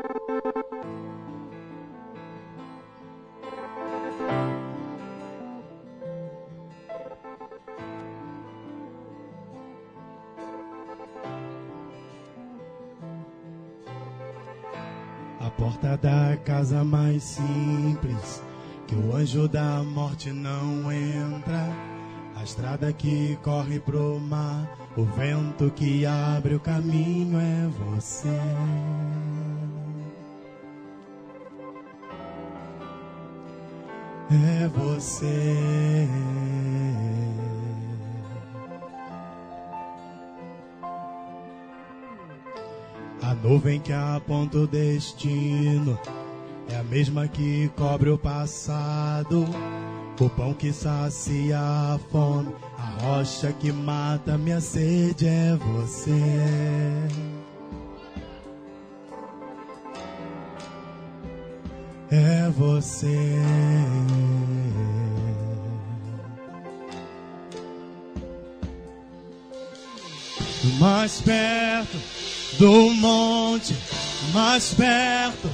A porta da casa mais simples, que o anjo da morte não entra. A estrada que corre pro mar, o vento que abre o caminho é você. Você. A nuvem que aponta o destino é a mesma que cobre o passado. O pão que sacia a fome, a rocha que mata minha sede é você. É você. Mais perto do monte, mais perto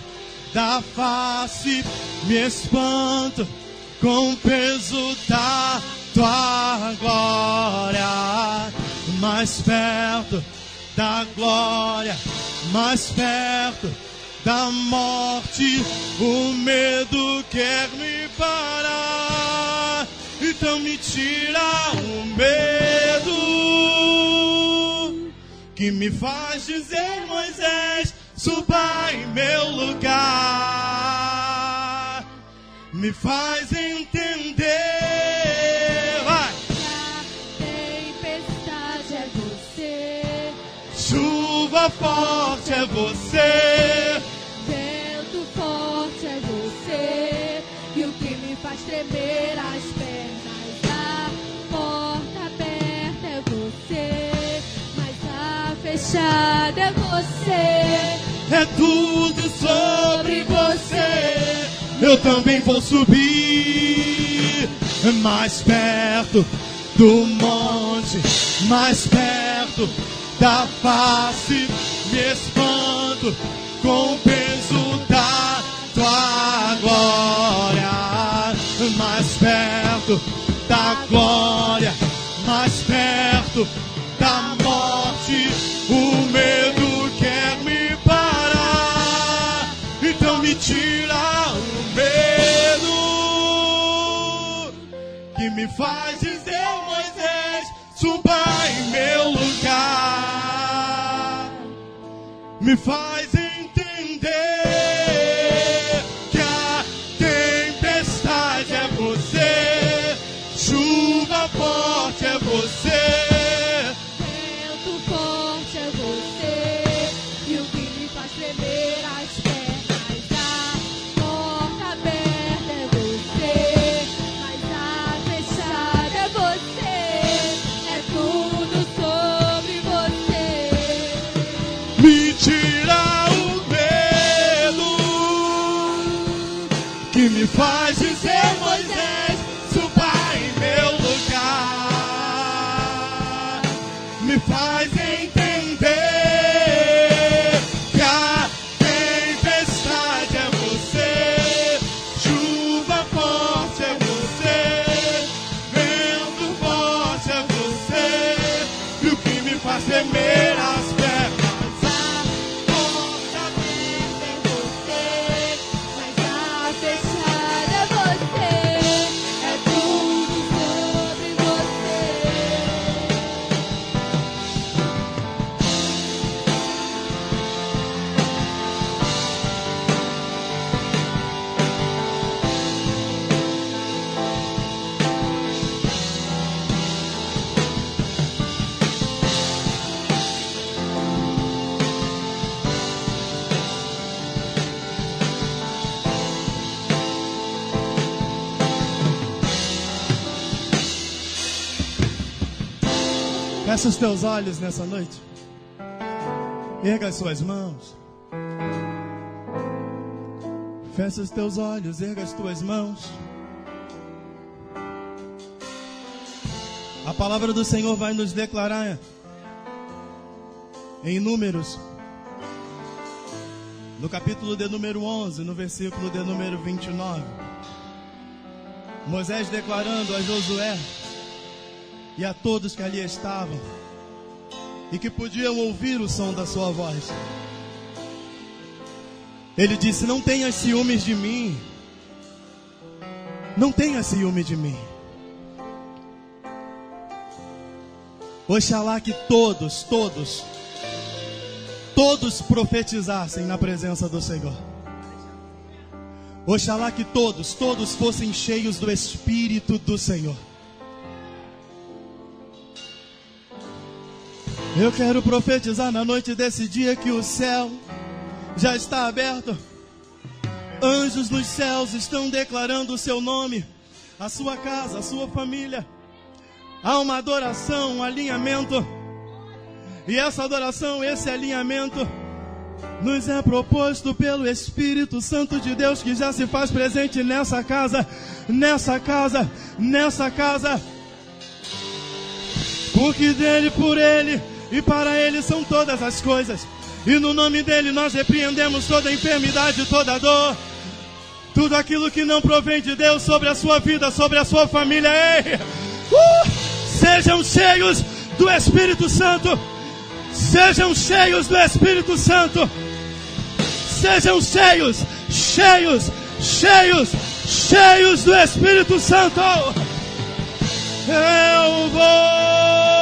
da face, me espanto com o peso da tua glória. Mais perto da glória, mais perto da morte, o medo quer me parar, então me tira o medo que me faz dizer, Moisés, suba em meu lugar. Me faz entender. Vai. tempestade é você, Chuva forte é você. vento forte é você, e o que me faz tremer fechada é você. É tudo sobre você. Eu também vou subir mais perto do monte, mais perto da face. Me espanto com o peso da tua glória. Mais perto da glória, mais perto morte. O medo quer me parar, então me tira o medo que me faz dizer, Moisés, suba em meu lugar. Me faz entender Fecha os teus olhos nessa noite. Erga as suas mãos. Fecha os teus olhos, erga as tuas mãos. A palavra do Senhor vai nos declarar em Números, no capítulo de número 11, no versículo de número 29. Moisés declarando a Josué e a todos que ali estavam e que podiam ouvir o som da sua voz. Ele disse: Não tenha ciúmes de mim. Não tenha ciúme de mim. Oxalá que todos, todos, todos profetizassem na presença do Senhor. Oxalá que todos, todos fossem cheios do Espírito do Senhor. Eu quero profetizar na noite desse dia que o céu já está aberto. Anjos nos céus estão declarando o seu nome, a sua casa, a sua família. Há uma adoração, um alinhamento. E essa adoração, esse alinhamento, nos é proposto pelo Espírito Santo de Deus que já se faz presente nessa casa, nessa casa, nessa casa. Porque dele, por ele e para ele são todas as coisas. E no nome dele nós repreendemos toda enfermidade, toda dor, tudo aquilo que não provém de Deus sobre a sua vida, sobre a sua família. Ei! Uh! Sejam cheios do Espírito Santo. Sejam cheios do Espírito Santo. Sejam cheios, cheios, cheios, cheios do Espírito Santo. Eu vou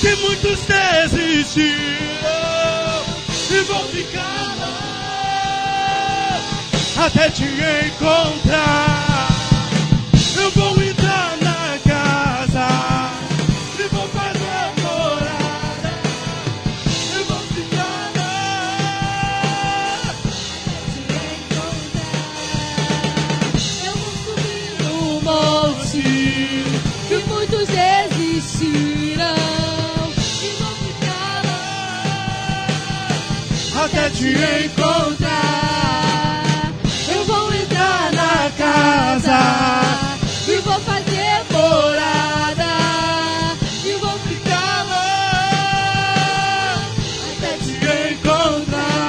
que muitos desistiram e vou ficar até te encontrar. Te encontrar. Eu vou entrar na casa e vou fazer morada e vou ficar lá até te encontrar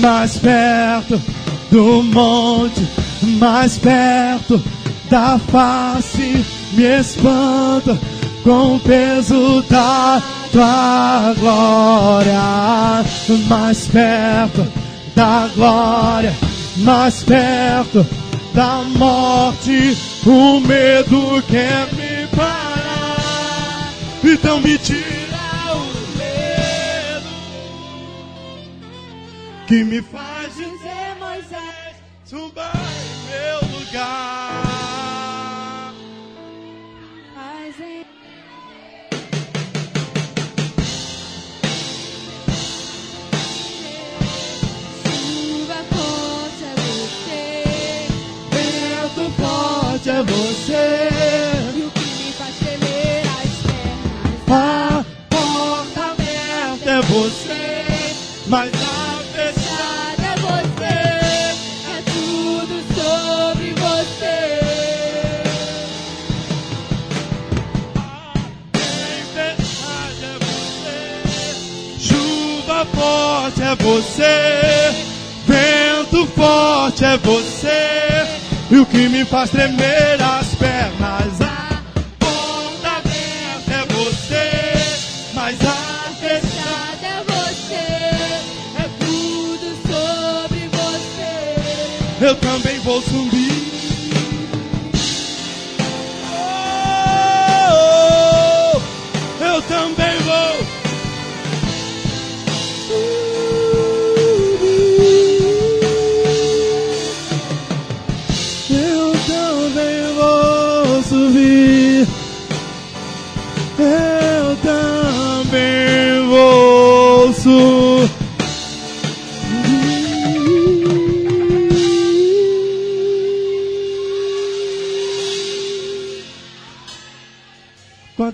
mais perto do monte, mais perto da face, me espanta com o peso da tua glória, mais perto da glória, mais perto da morte, o medo quer me parar, então me tira o medo que me faz dizer Moisés, suba em meu lugar. É você, e o que me faz tremer as pernas. a porta aberta é você, mas a fechada é você, é tudo sobre você. tempestade é você, chuva forte é você, vento forte é você, e o que me faz tremer as pernas. A porta aberta é você, mas a fechada é você, é tudo sobre você. eu também vou subir.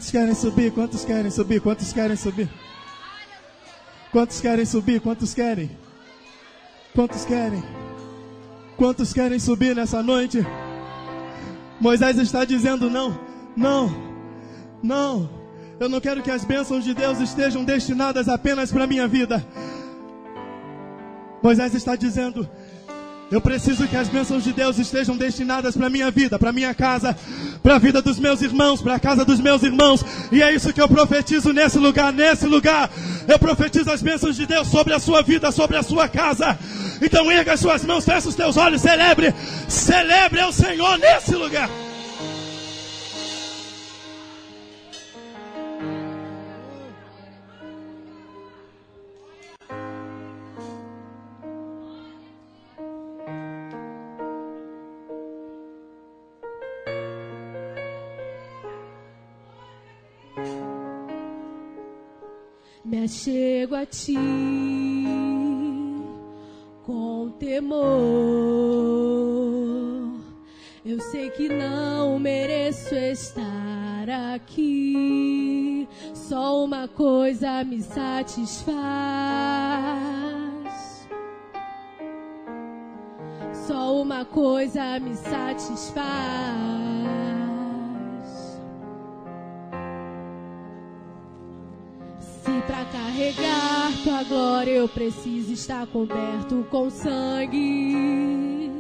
Quantos querem subir? Quantos querem subir? Quantos querem subir? Quantos querem subir? Quantos querem? Quantos querem? Quantos querem subir nessa noite? Moisés está dizendo não. Não, não. Eu não quero que as bênçãos de Deus estejam destinadas apenas para a minha vida. Moisés está dizendo: eu preciso que as bênçãos de Deus estejam destinadas para minha vida, para minha casa, para a vida dos meus irmãos, para a casa dos meus irmãos. E é isso que eu profetizo nesse lugar, nesse lugar. Eu profetizo as bênçãos de Deus sobre a sua vida, sobre a sua casa. Então erga as suas mãos, fecha os teus olhos, celebre, celebre ao Senhor nesse lugar. Me chego a ti com temor. Eu sei que não mereço estar aqui. Só uma coisa me satisfaz. Só uma coisa me satisfaz. Carregar tua glória eu preciso estar coberto com sangue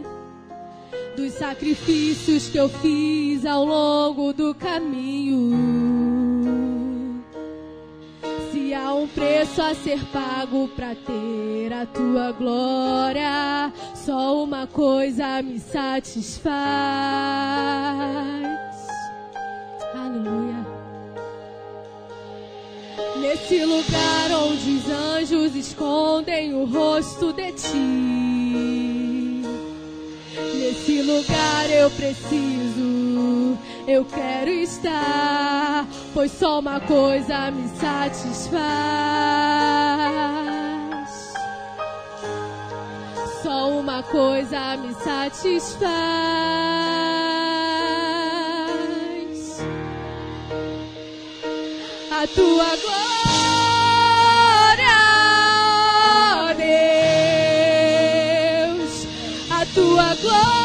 dos sacrifícios que eu fiz ao longo do caminho. Se há um preço a ser pago pra ter a tua glória, só uma coisa me satisfaz. Nesse lugar onde os anjos escondem o rosto de ti. Nesse lugar eu preciso, eu quero estar, pois só uma coisa me satisfaz. Só uma coisa me satisfaz a tua glória, tua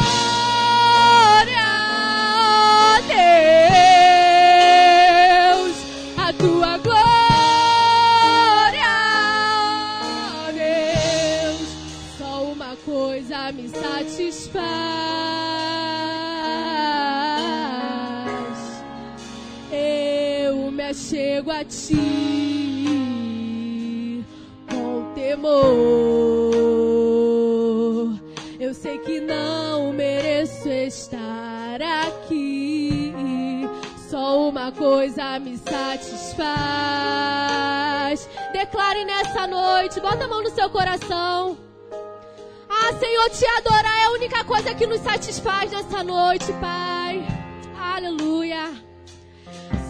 coisa me satisfaz. Declare nessa noite, bota a mão no seu coração. Ah, Senhor, te adorar é a única coisa que nos satisfaz nessa noite, Pai. Aleluia.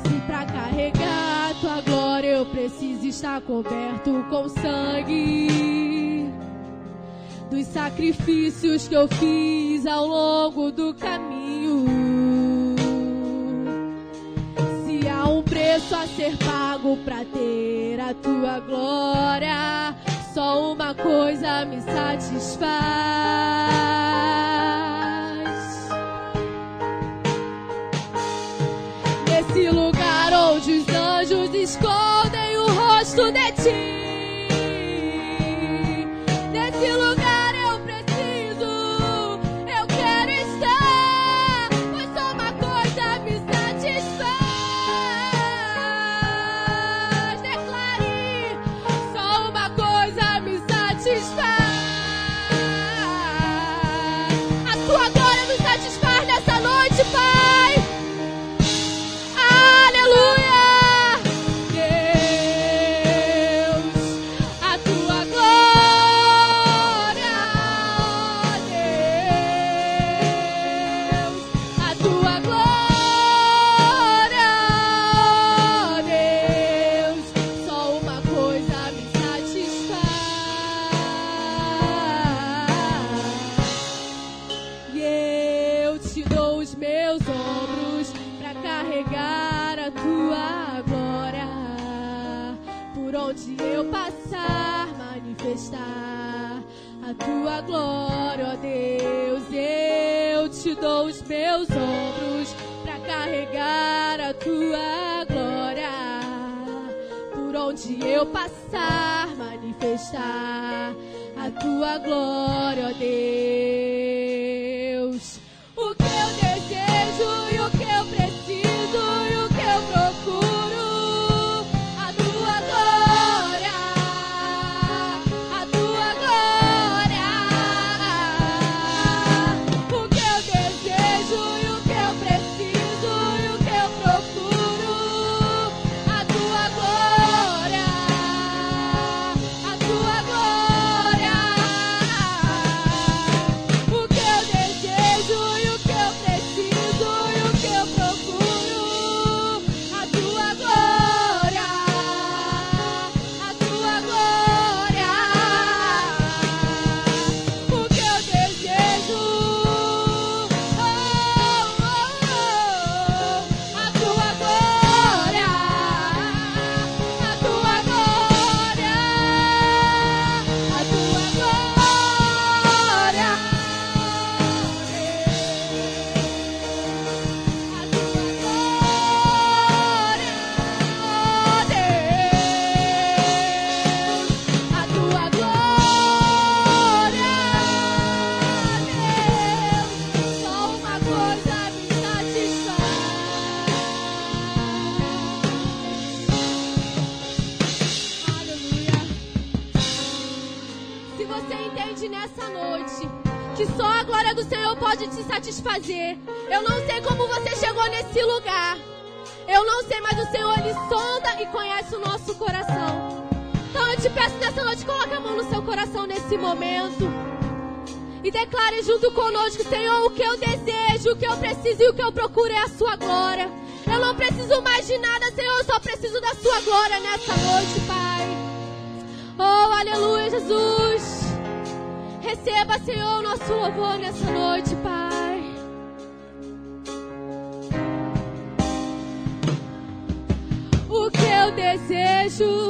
Se pra carregar tua glória eu preciso estar coberto com sangue dos sacrifícios que eu fiz ao longo do caminho. A ser pago pra ter a tua glória, só uma coisa me satisfaz. Nesse lugar onde os anjos escondem o rosto de ti. Meus ombros para carregar a tua glória. Por onde eu passar, manifestar a tua glória, ó Deus. Conhece o nosso coração. Então eu te peço nessa noite, coloque a mão no seu coração nesse momento. E declare junto conosco, Senhor, o que eu desejo, o que eu preciso e o que eu procuro é a sua glória. Eu não preciso mais de nada, Senhor, eu só preciso da sua glória nessa noite, Pai. Oh, aleluia, Jesus. Receba, Senhor, o nosso louvor nessa noite, Pai. Desejo,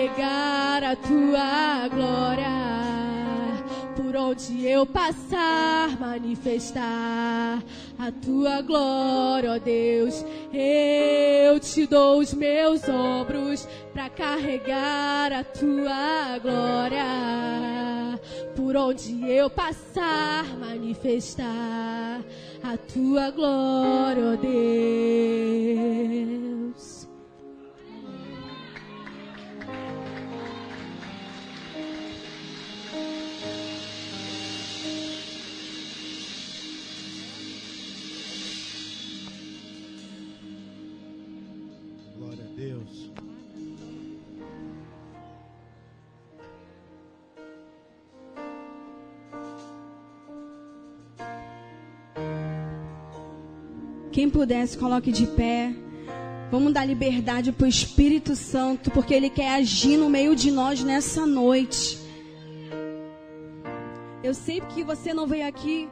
carregar a tua glória. Por onde eu passar, manifestar a tua glória, ó Deus. Eu te dou os meus ombros para carregar a tua glória. Por onde eu passar, manifestar a tua glória, ó Deus. Quem pudesse, coloque de pé. Vamos dar liberdade para o Espírito Santo, porque Ele quer agir no meio de nós nessa noite. Eu sei que você não veio aqui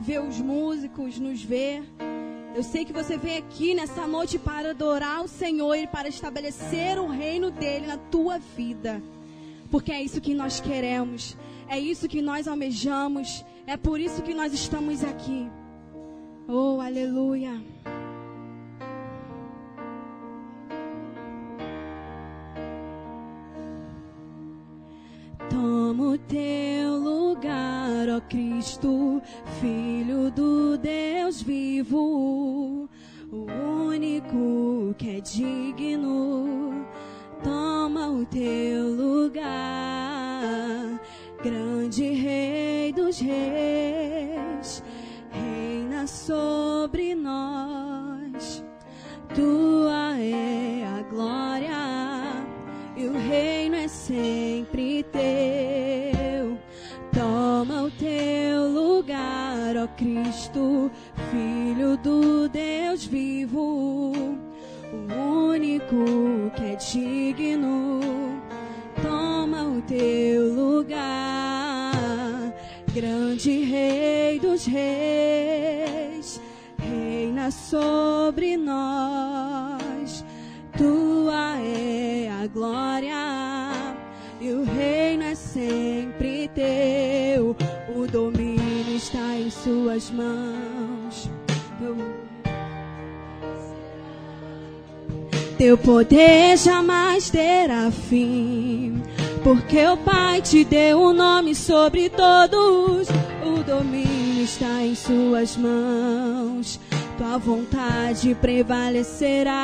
ver os músicos, nos ver. Eu sei que você veio aqui nessa noite para adorar o Senhor e para estabelecer o reino dele na tua vida. Porque é isso que nós queremos, é isso que nós almejamos, é por isso que nós estamos aqui. Oh, aleluia. Toma o teu lugar, ó Cristo, Filho do Deus vivo, o único que é digno. Toma o teu lugar, grande Rei dos Reis, sobre nós. Tua é a glória e o reino é sempre teu. Toma o teu lugar, ó Cristo, Filho do Deus vivo, o único que é digno. Toma o teu lugar, grande Rei dos Reis, sobre nós. Tua é a glória e o reino é sempre teu. O domínio está em suas mãos. Teu poder jamais terá fim, porque o Pai te deu um nome sobre todos. O domínio está em suas mãos. Tua vontade prevalecerá.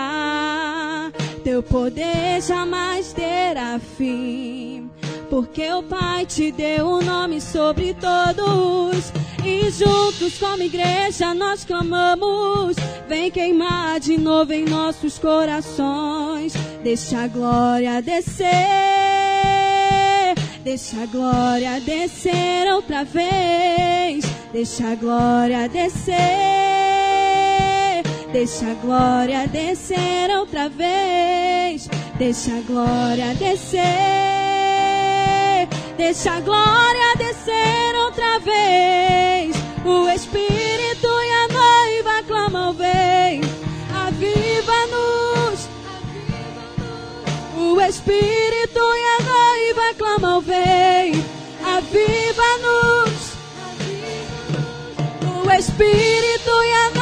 Teu poder jamais terá fim. Porque o Pai te deu um nome sobre todos. E juntos, como igreja, nós clamamos: Vem queimar de novo em nossos corações. Deixa a glória descer. Deixa a glória descer outra vez. Deixa a glória descer. Deixa a glória descer outra vez. Deixa a glória descer. Deixa a glória descer outra vez. O Espírito e a noiva clamam, vem. Aviva-nos. O Espírito e a noiva clamam, vem. Aviva-nos. O Espírito e a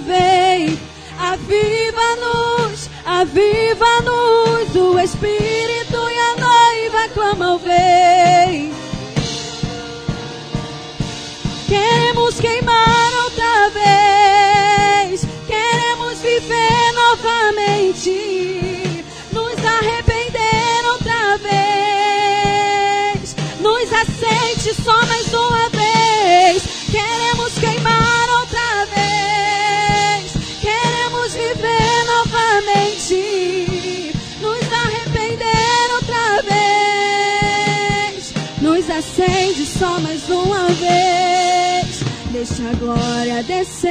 vem. Aviva-nos, aviva-nos. O Espírito e a noiva clamam, vem. Queremos queimar outra vez. Queremos viver novamente. Deixa a glória descer.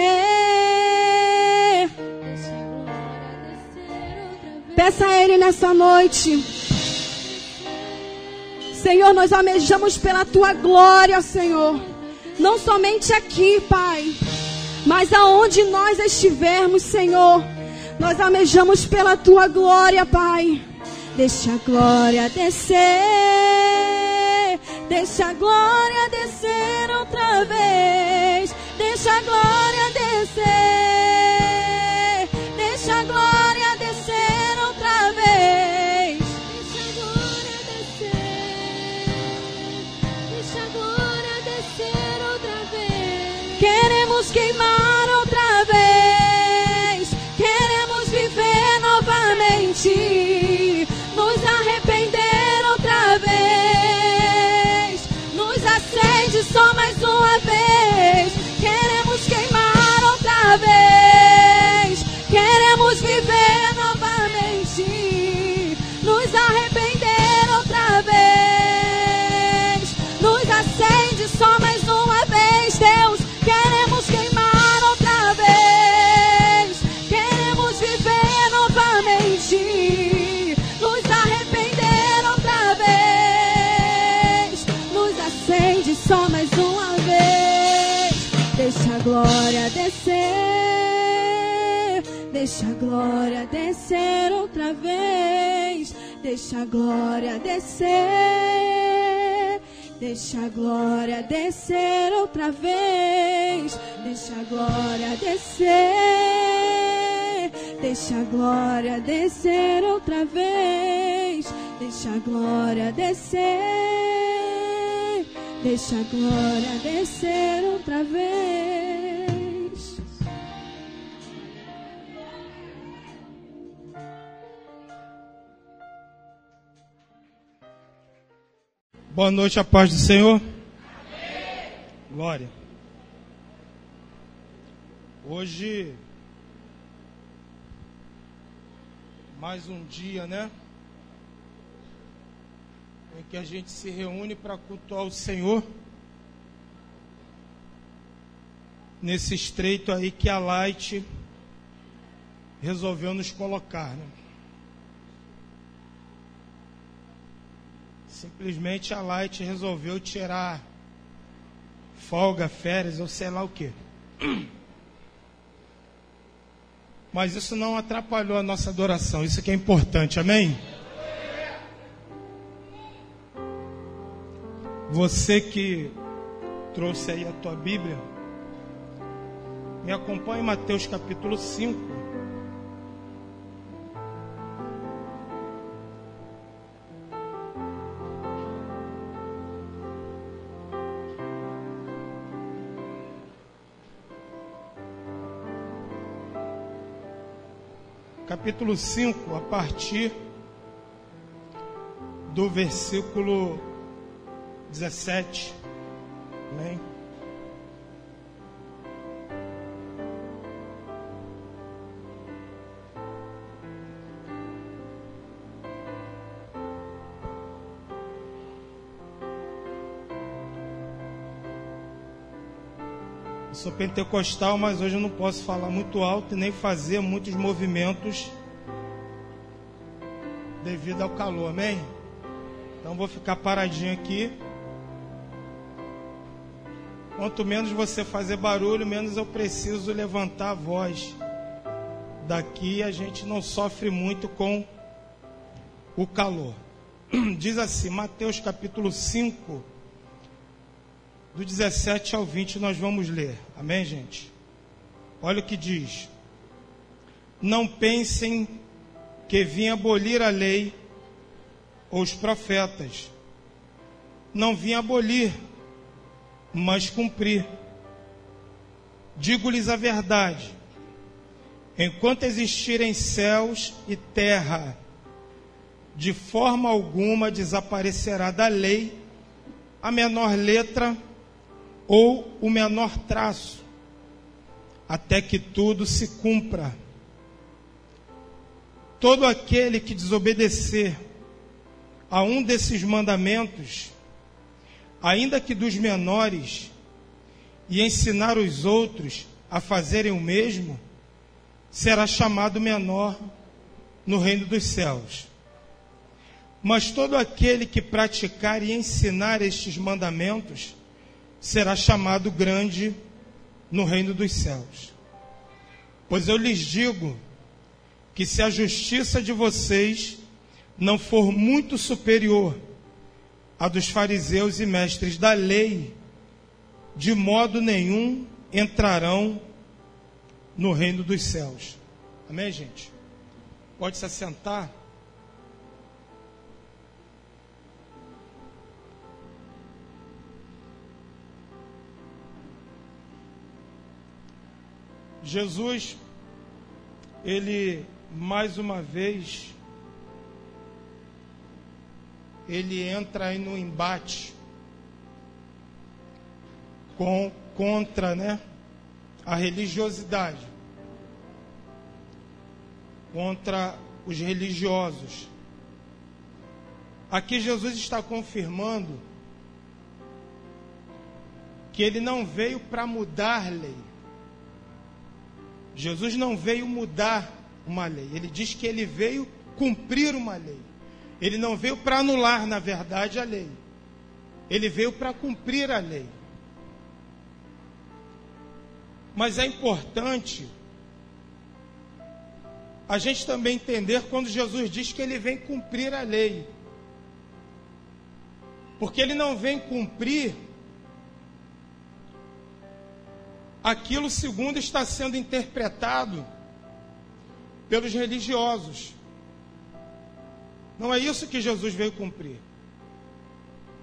Peça a Ele nessa noite. Senhor, nós almejamos pela tua glória, Senhor. Não somente aqui, Pai, mas aonde nós estivermos, Senhor. Nós almejamos pela tua glória, Pai. Deixa a glória descer. Deixa a glória descer outra vez. Deixa a glória descer. Deixa a glória descer outra vez. Deixa a glória descer. Deixa a glória descer outra vez. Queremos queimar descer outra vez, deixa a glória descer. Deixa a glória descer outra vez. Deixa a glória descer. Deixa a glória descer outra vez. Deixa a glória descer. Deixa a glória descer outra vez. Boa noite, a paz do Senhor. Glória. Hoje, mais um dia, né? Em que a gente se reúne para cultuar o Senhor. Nesse estreito aí que a Light resolveu nos colocar, né? Simplesmente a Light resolveu tirar folga, férias ou sei lá o que. Mas isso não atrapalhou a nossa adoração, isso que é importante, amém? Você que trouxe aí a tua Bíblia, me acompanhe em Mateus capítulo 5. Capítulo 5, a partir do versículo 17. Pentecostal, mas hoje eu não posso falar muito alto e nem fazer muitos movimentos devido ao calor, amém? Então vou ficar paradinho aqui. Quanto menos você fazer barulho, menos eu preciso levantar a voz. Daqui a gente não sofre muito com o calor. Diz assim, Mateus capítulo 5, do 17 ao 20, nós vamos ler. Amém, gente? Olha o que diz. Não pensem que vim abolir a lei ou os profetas. Não vim abolir, mas cumprir. Digo-lhes a verdade: enquanto existirem céus e terra, de forma alguma desaparecerá da lei a menor letra ou o menor traço, até que tudo se cumpra. Todo aquele que desobedecer a um desses mandamentos, ainda que dos menores, e ensinar os outros a fazerem o mesmo, será chamado menor no reino dos céus. Mas todo aquele que praticar e ensinar estes mandamentos será chamado grande no reino dos céus. Pois eu lhes digo que se a justiça de vocês não for muito superior à dos fariseus e mestres da lei, de modo nenhum entrarão no reino dos céus. Amém, gente? Pode se assentar. Jesus, ele mais uma vez, ele entra aí no embate com, contra né, a religiosidade, contra os religiosos. Aqui Jesus está confirmando que ele não veio para mudar lei. Jesus não veio mudar uma lei. Ele diz que ele veio cumprir uma lei. Ele não veio para anular, na verdade, a lei. Ele veio para cumprir a lei. Mas é importante a gente também entender quando Jesus diz que ele vem cumprir a lei. Porque ele não vem cumprir aquilo segundo está sendo interpretado pelos religiosos. Não é isso que Jesus veio cumprir.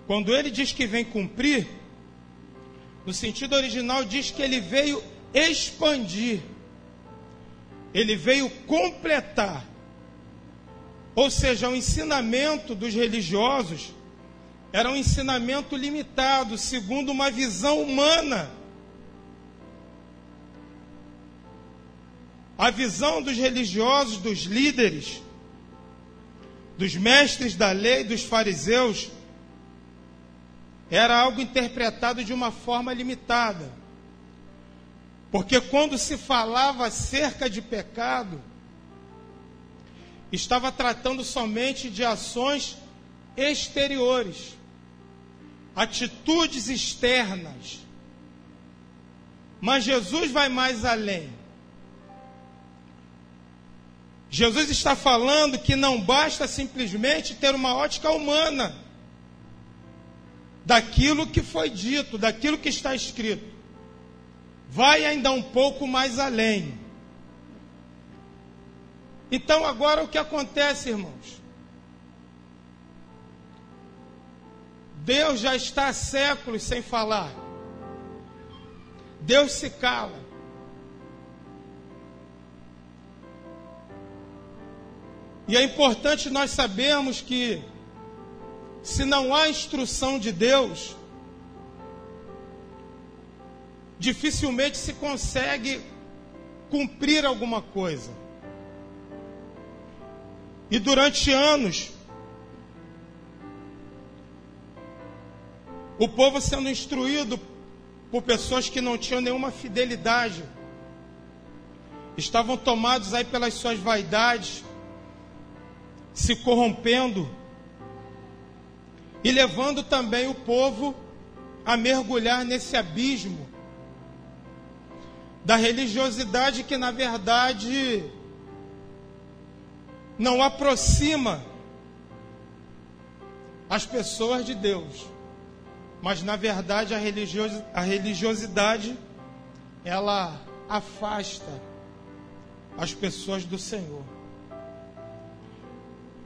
Quando ele diz que vem cumprir, no sentido original diz que ele veio expandir. Ele veio completar. Ou seja, o ensinamento dos religiosos era um ensinamento limitado, segundo uma visão humana. A visão dos religiosos, dos líderes, dos mestres da lei, dos fariseus, era algo interpretado de uma forma limitada. Porque quando se falava acerca de pecado, estava tratando somente de ações exteriores, atitudes externas. Mas Jesus vai mais além. Jesus está falando que não basta simplesmente ter uma ótica humana daquilo que foi dito, daquilo que está escrito. Vai ainda um pouco mais além. Então, agora o que acontece, irmãos? Deus já está há séculos sem falar. Deus se cala. E é importante nós sabermos que se não há instrução de Deus, dificilmente se consegue cumprir alguma coisa. E durante anos, o povo sendo instruído por pessoas que não tinham nenhuma fidelidade, estavam tomados aí pelas suas vaidades, se corrompendo e levando também o povo a mergulhar nesse abismo da religiosidade que, na verdade, não aproxima as pessoas de Deus. Mas, na verdade, a, a religiosidade ela afasta as pessoas do Senhor.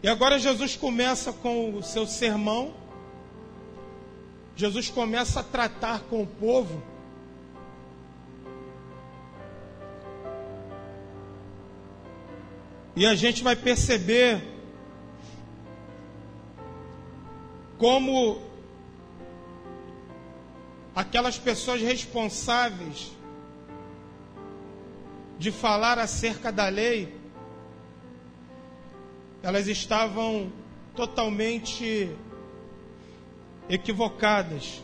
E agora Jesus começa com o seu sermão Jesus começa a tratar com o povo. E a gente vai perceber como aquelas pessoas responsáveis de falar acerca da lei, elas estavam totalmente equivocadas.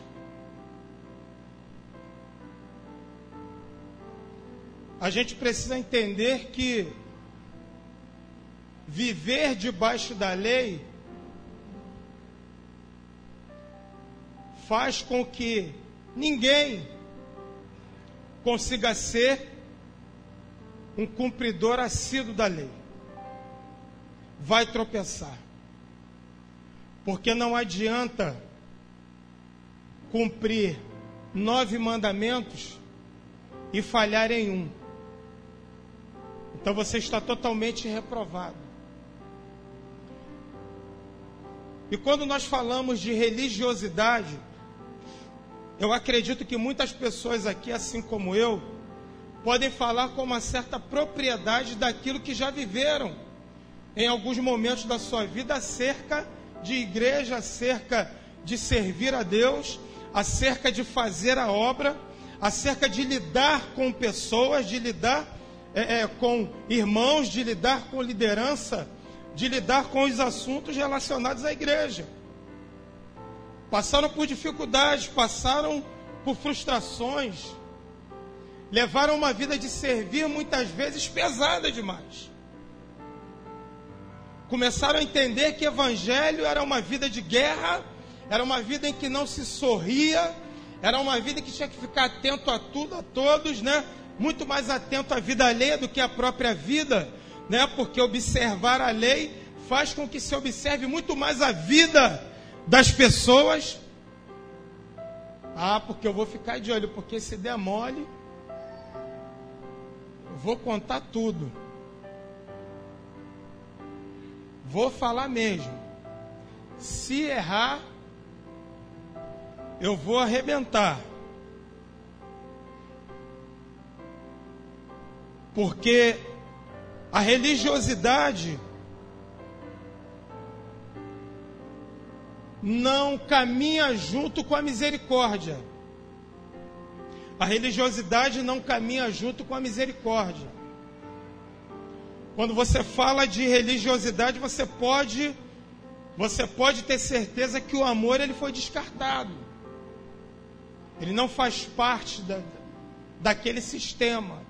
A gente precisa entender que viver debaixo da lei faz com que ninguém consiga ser um cumpridor assíduo da lei. Vai tropeçar. Porque não adianta cumprir nove mandamentos e falhar em um. Então você está totalmente reprovado. E quando nós falamos de religiosidade, eu acredito que muitas pessoas aqui, assim como eu, podem falar com uma certa propriedade daquilo que já viveram em alguns momentos da sua vida acerca de igreja, acerca de servir a Deus acerca de fazer a obra, acerca de lidar com pessoas, de lidar é, é, com irmãos, de lidar com liderança, de lidar com os assuntos relacionados à igreja. Passaram por dificuldades, passaram por frustrações, levaram uma vida de servir muitas vezes pesada demais. Começaram a entender que evangelho era uma vida de guerra era uma vida em que não se sorria, era uma vida que tinha que ficar atento a tudo, a todos, né? muito mais atento à vida alheia do que à própria vida, né? Porque observar a lei faz com que se observe muito mais a vida das pessoas. Ah, porque eu vou ficar de olho, porque se der mole, eu vou contar tudo. Vou falar mesmo. Se errar, eu vou arrebentar. Porque a religiosidade não caminha junto com a misericórdia. A religiosidade não caminha junto com a misericórdia. Quando você fala de religiosidade, você pode você pode ter certeza que o amor ele foi descartado. Ele não faz parte da, daquele sistema.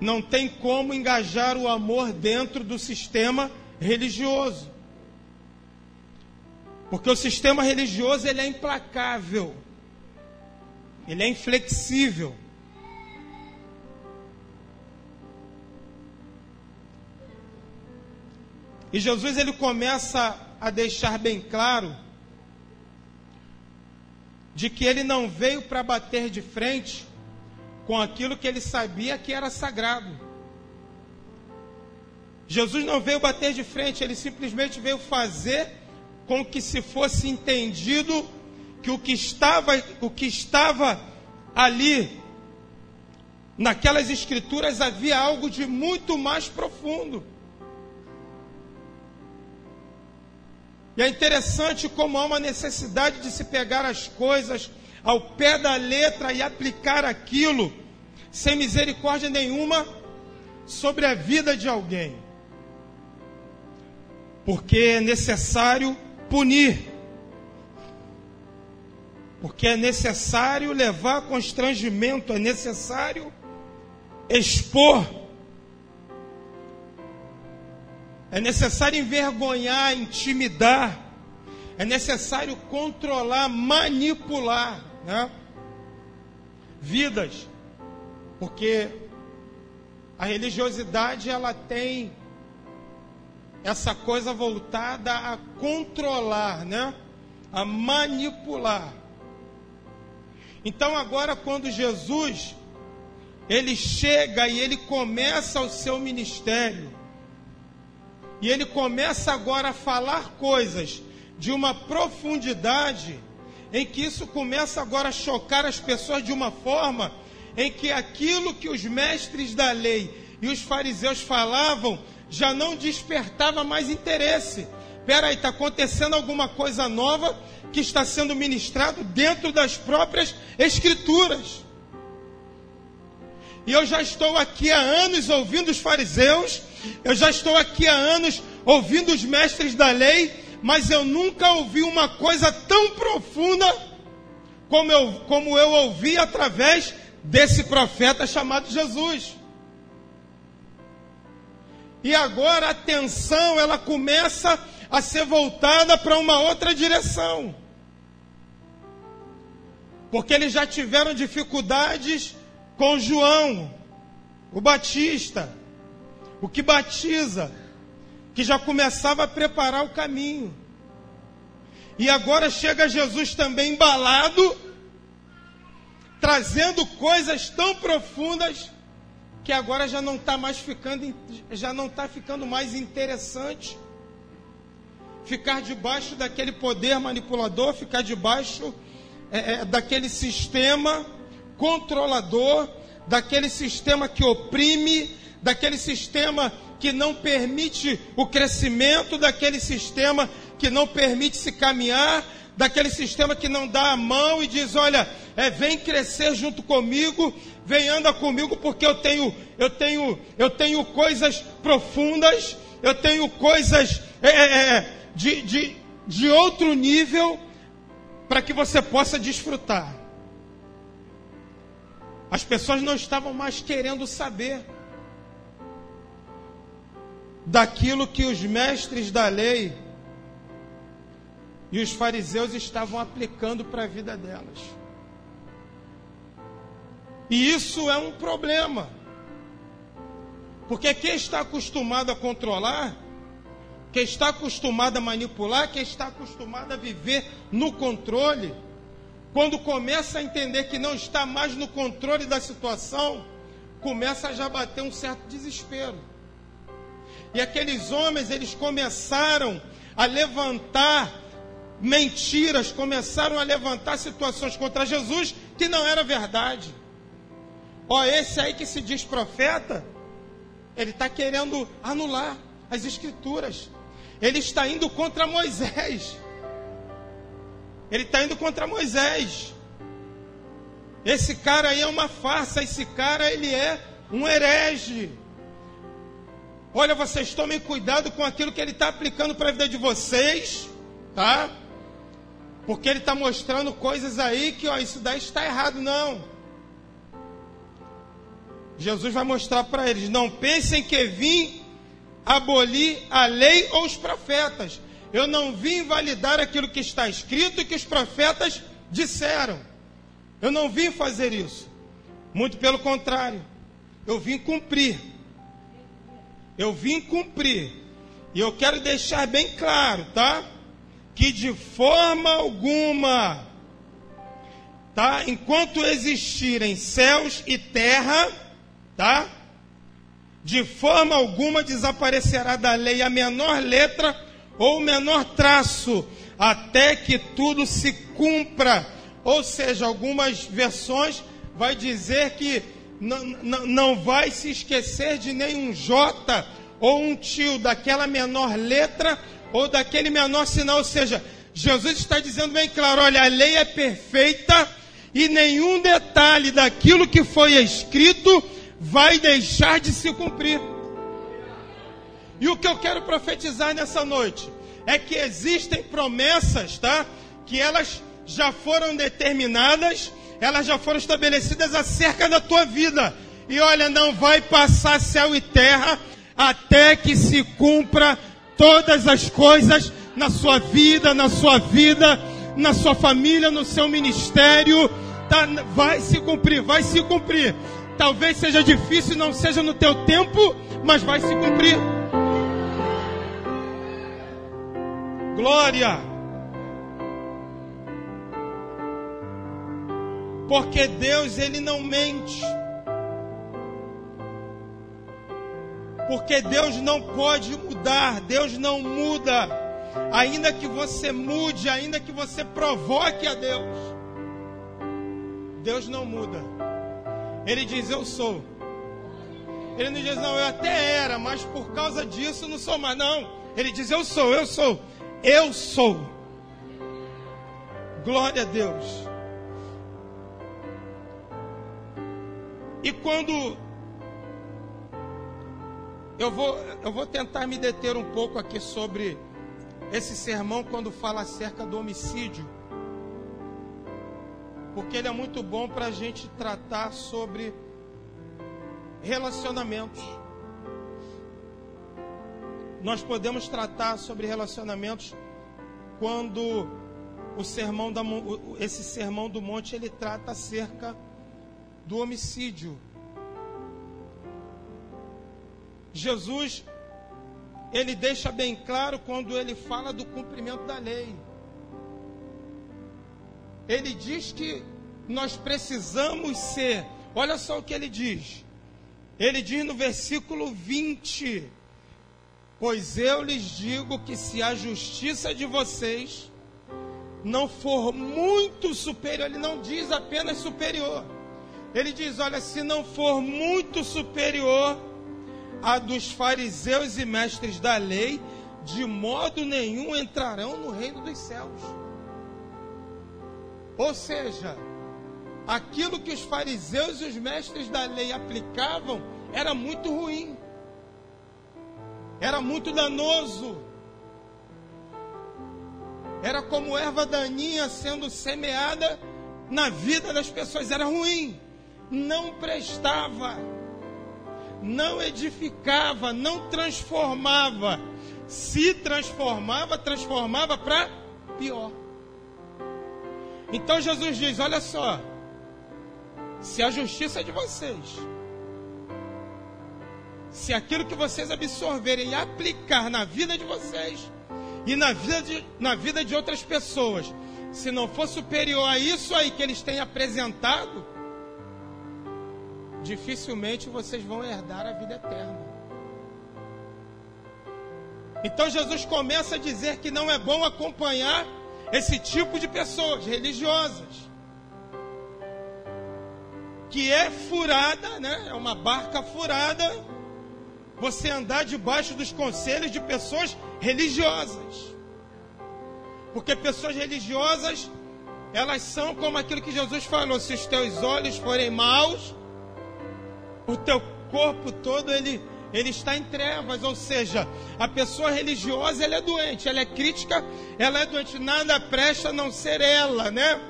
Não tem como engajar o amor dentro do sistema religioso. Porque o sistema religioso ele é implacável. Ele é inflexível. E Jesus ele começa a deixar bem claro de que ele não veio para bater de frente com aquilo que ele sabia que era sagrado. Jesus não veio bater de frente, ele simplesmente veio fazer com que se fosse entendido que o que estava, o que estava ali naquelas escrituras havia algo de muito mais profundo. E é interessante como há uma necessidade de se pegar as coisas ao pé da letra e aplicar aquilo sem misericórdia nenhuma sobre a vida de alguém. Porque é necessário punir. Porque é necessário levar constrangimento, é necessário expor É necessário envergonhar, intimidar. É necessário controlar, manipular né? vidas. Porque a religiosidade ela tem essa coisa voltada a controlar, né? A manipular. Então agora quando Jesus ele chega e ele começa o seu ministério, e ele começa agora a falar coisas de uma profundidade em que isso começa agora a chocar as pessoas de uma forma em que aquilo que os mestres da lei e os fariseus falavam já não despertava mais interesse. Espera aí, está acontecendo alguma coisa nova que está sendo ministrado dentro das próprias escrituras. E eu já estou aqui há anos ouvindo os fariseus, eu já estou aqui há anos ouvindo os mestres da lei, mas eu nunca ouvi uma coisa tão profunda como eu, como eu ouvi através desse profeta chamado Jesus. E agora a atenção ela começa a ser voltada para uma outra direção. Porque eles já tiveram dificuldades com João, o Batista, o que batiza, que já começava a preparar o caminho. E agora chega Jesus também embalado, trazendo coisas tão profundas que agora já não está mais ficando, já não está ficando mais interessante ficar debaixo daquele poder manipulador, ficar debaixo é, é, daquele sistema controlador, daquele sistema que oprime, daquele sistema que não permite o crescimento, daquele sistema que não permite se caminhar, daquele sistema que não dá a mão e diz: olha, é, vem crescer junto comigo, vem anda comigo, porque eu tenho, eu tenho, eu tenho coisas profundas, eu tenho coisas é, é, é de, de, de outro nível para que você possa desfrutar. As pessoas não estavam mais querendo saber daquilo que os mestres da lei e os fariseus estavam aplicando para a vida delas. E isso é um problema. Porque quem está acostumado a controlar, quem está acostumado a manipular, quem está acostumado a viver no controle, quando começa a entender que não está mais no controle da situação, começa a já bater um certo desespero. E aqueles homens, eles começaram a levantar mentiras, começaram a levantar situações contra Jesus que não era verdade. Ó, esse aí que se diz profeta, ele está querendo anular as escrituras. Ele está indo contra Moisés. Ele está indo contra Moisés. Esse cara aí é uma farsa. Esse cara ele é um herege. Olha, vocês tomem cuidado com aquilo que ele está aplicando para a vida de vocês, tá? Porque ele está mostrando coisas aí que, ó, isso daí está errado, não. Jesus vai mostrar para eles: não pensem que vim abolir a lei ou os profetas. Eu não vim validar aquilo que está escrito e que os profetas disseram. Eu não vim fazer isso. Muito pelo contrário. Eu vim cumprir. Eu vim cumprir. E eu quero deixar bem claro, tá? Que de forma alguma, tá? Enquanto existirem céus e terra, tá? De forma alguma desaparecerá da lei a menor letra ou o menor traço, até que tudo se cumpra. Ou seja, algumas versões vai dizer que não, não, vai se esquecer de nenhum J ou um tio daquela menor letra ou daquele menor sinal. Ou seja, Jesus está dizendo bem claro: olha, a lei é perfeita e nenhum detalhe daquilo que foi escrito vai deixar de se cumprir. E o que eu quero profetizar nessa noite é que existem promessas, tá? Que elas já foram determinadas, elas já foram estabelecidas acerca da tua vida. E olha, não vai passar céu e terra até que se cumpra todas as coisas na sua vida, na sua vida, na sua família, no seu ministério. Tá? Vai se cumprir, vai se cumprir. Talvez seja difícil, não seja no teu tempo, mas vai se cumprir. Glória. Porque Deus ele não mente. Porque Deus não pode mudar, Deus não muda. Ainda que você mude, ainda que você provoque a Deus, Deus não muda. Ele diz: Eu sou. Ele não diz: Não, eu até era, mas por causa disso não sou mais. Não. Ele diz: Eu sou, eu sou. Eu sou. Glória a Deus. E quando eu vou, eu vou tentar me deter um pouco aqui sobre esse sermão quando fala acerca do homicídio porque ele é muito bom para a gente tratar sobre relacionamentos. Nós podemos tratar sobre relacionamentos quando o sermão da, esse sermão do monte ele trata acerca do homicídio. Jesus ele deixa bem claro quando ele fala do cumprimento da lei ele diz que nós precisamos ser. Olha só o que ele diz. Ele diz no versículo 20: Pois eu lhes digo que se a justiça de vocês não for muito superior, ele não diz apenas superior. Ele diz: olha, se não for muito superior a dos fariseus e mestres da lei, de modo nenhum entrarão no reino dos céus. Ou seja, aquilo que os fariseus e os mestres da lei aplicavam era muito ruim, era muito danoso, era como erva daninha sendo semeada na vida das pessoas, era ruim, não prestava, não edificava, não transformava. Se transformava, transformava para pior. Então Jesus diz: Olha só, se a justiça é de vocês, se aquilo que vocês absorverem e aplicar na vida de vocês e na vida de, na vida de outras pessoas, se não for superior a isso aí que eles têm apresentado, dificilmente vocês vão herdar a vida eterna. Então Jesus começa a dizer que não é bom acompanhar esse tipo de pessoas religiosas. Que é furada, né? É uma barca furada. Você andar debaixo dos conselhos de pessoas religiosas. Porque pessoas religiosas, elas são como aquilo que Jesus falou: se os teus olhos forem maus, o teu corpo todo ele ele está em trevas, ou seja, a pessoa religiosa ela é doente, ela é crítica, ela é doente, nada presta a não ser ela, né?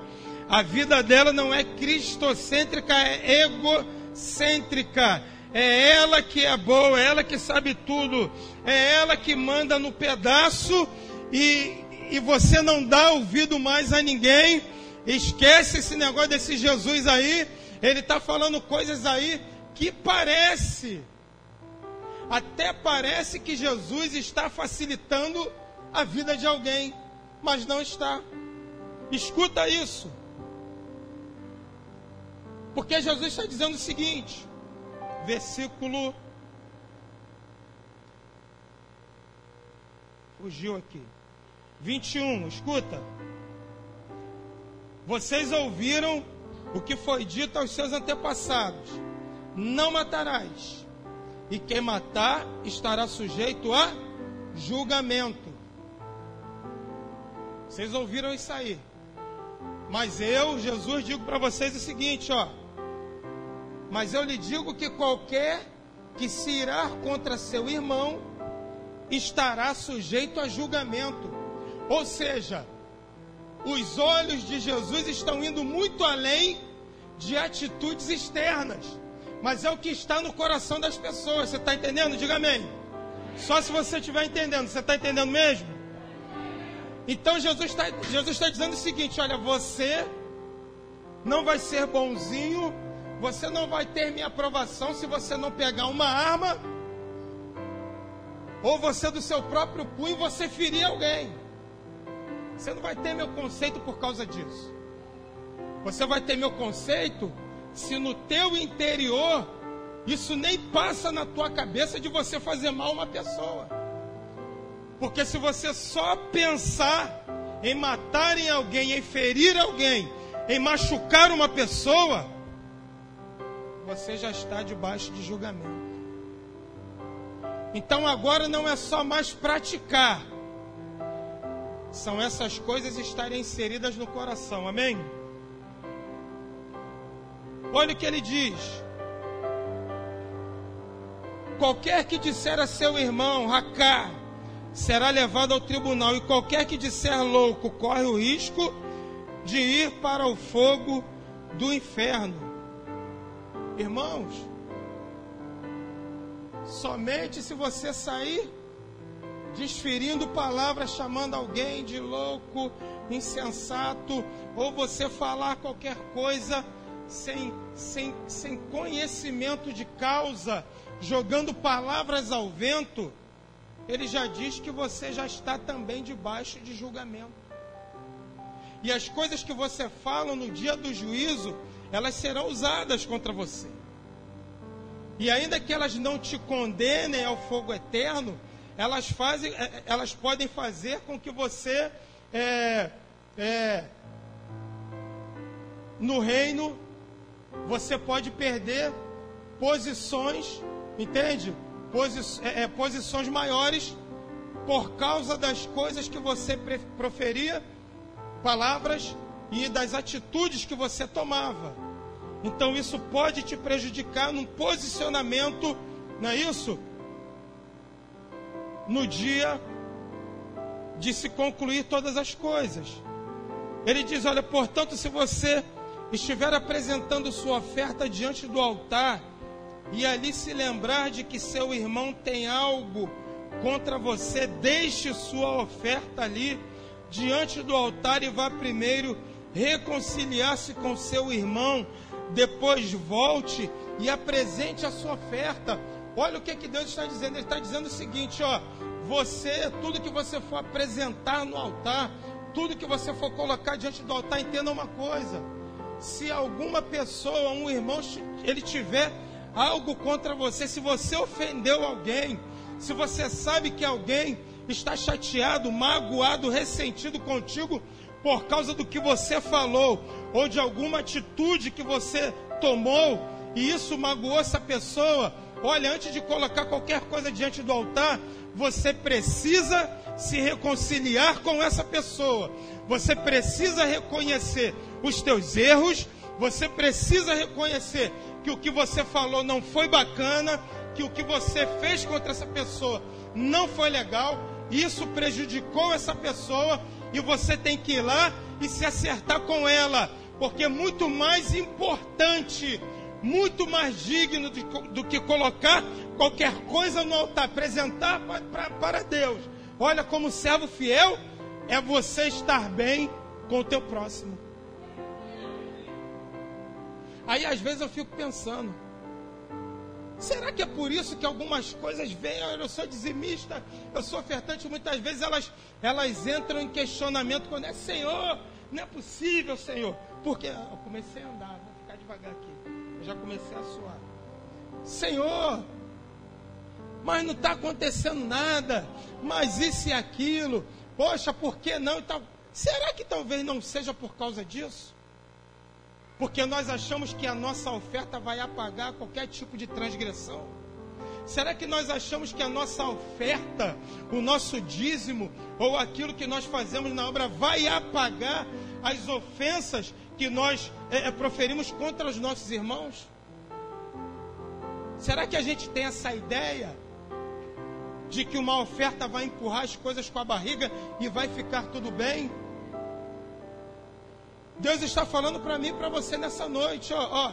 A vida dela não é cristocêntrica, é egocêntrica. É ela que é boa, é ela que sabe tudo, é ela que manda no pedaço e, e você não dá ouvido mais a ninguém. Esquece esse negócio desse Jesus aí, ele está falando coisas aí que parece até parece que Jesus está facilitando a vida de alguém, mas não está. Escuta isso. Porque Jesus está dizendo o seguinte, versículo. Fugiu aqui. 21, escuta. Vocês ouviram o que foi dito aos seus antepassados: Não matarás e quem matar estará sujeito a julgamento. Vocês ouviram isso aí? Mas eu, Jesus, digo para vocês o seguinte, ó. Mas eu lhe digo que qualquer que se irá contra seu irmão estará sujeito a julgamento. Ou seja, os olhos de Jesus estão indo muito além de atitudes externas mas é o que está no coração das pessoas. Você está entendendo? Diga amém. Só se você estiver entendendo. Você está entendendo mesmo? Então Jesus está Jesus está dizendo o seguinte: olha, você não vai ser bonzinho, você não vai ter minha aprovação se você não pegar uma arma, ou você do seu próprio punho você ferir alguém. Você não vai ter meu conceito por causa disso. Você vai ter meu conceito se no teu interior isso nem passa na tua cabeça de você fazer mal a uma pessoa. Porque se você só pensar em matar em alguém, em ferir alguém, em machucar uma pessoa, você já está debaixo de julgamento. Então agora não é só mais praticar, são essas coisas estarem inseridas no coração, amém? Olha o que ele diz. Qualquer que disser a seu irmão, Racá, será levado ao tribunal, e qualquer que disser louco, corre o risco de ir para o fogo do inferno. Irmãos, somente se você sair desferindo palavras, chamando alguém de louco, insensato, ou você falar qualquer coisa sem, sem, sem conhecimento de causa, jogando palavras ao vento, ele já diz que você já está também debaixo de julgamento. E as coisas que você fala no dia do juízo, elas serão usadas contra você. E ainda que elas não te condenem ao fogo eterno, elas, fazem, é, é, elas podem fazer com que você, é, é, no reino, você pode perder posições, entende? Posi é, é, posições maiores por causa das coisas que você proferia, palavras e das atitudes que você tomava. Então isso pode te prejudicar num posicionamento, não é isso? No dia de se concluir todas as coisas. Ele diz: Olha, portanto, se você estiver apresentando sua oferta diante do altar e ali se lembrar de que seu irmão tem algo contra você, deixe sua oferta ali diante do altar e vá primeiro reconciliar-se com seu irmão, depois volte e apresente a sua oferta. Olha o que, que Deus está dizendo. Ele está dizendo o seguinte: ó, você, tudo que você for apresentar no altar, tudo que você for colocar diante do altar, entenda uma coisa. Se alguma pessoa, um irmão, ele tiver algo contra você, se você ofendeu alguém, se você sabe que alguém está chateado, magoado, ressentido contigo por causa do que você falou ou de alguma atitude que você tomou e isso magoou essa pessoa, olha, antes de colocar qualquer coisa diante do altar, você precisa se reconciliar com essa pessoa. Você precisa reconhecer os teus erros, você precisa reconhecer que o que você falou não foi bacana, que o que você fez contra essa pessoa não foi legal, isso prejudicou essa pessoa e você tem que ir lá e se acertar com ela, porque é muito mais importante, muito mais digno de, do que colocar qualquer coisa no altar, apresentar para, para Deus. Olha, como servo fiel, é você estar bem com o teu próximo. Aí às vezes eu fico pensando, será que é por isso que algumas coisas vêm? Eu sou dizimista, eu sou ofertante, muitas vezes elas, elas entram em questionamento quando é Senhor, não é possível, Senhor. Porque eu comecei a andar, vou ficar devagar aqui. Já comecei a suar. Senhor, mas não está acontecendo nada, mas isso e aquilo, poxa, por que não? Então, será que talvez não seja por causa disso? Porque nós achamos que a nossa oferta vai apagar qualquer tipo de transgressão. Será que nós achamos que a nossa oferta, o nosso dízimo ou aquilo que nós fazemos na obra vai apagar as ofensas que nós é, proferimos contra os nossos irmãos? Será que a gente tem essa ideia de que uma oferta vai empurrar as coisas com a barriga e vai ficar tudo bem? Deus está falando para mim e para você nessa noite, ó, ó,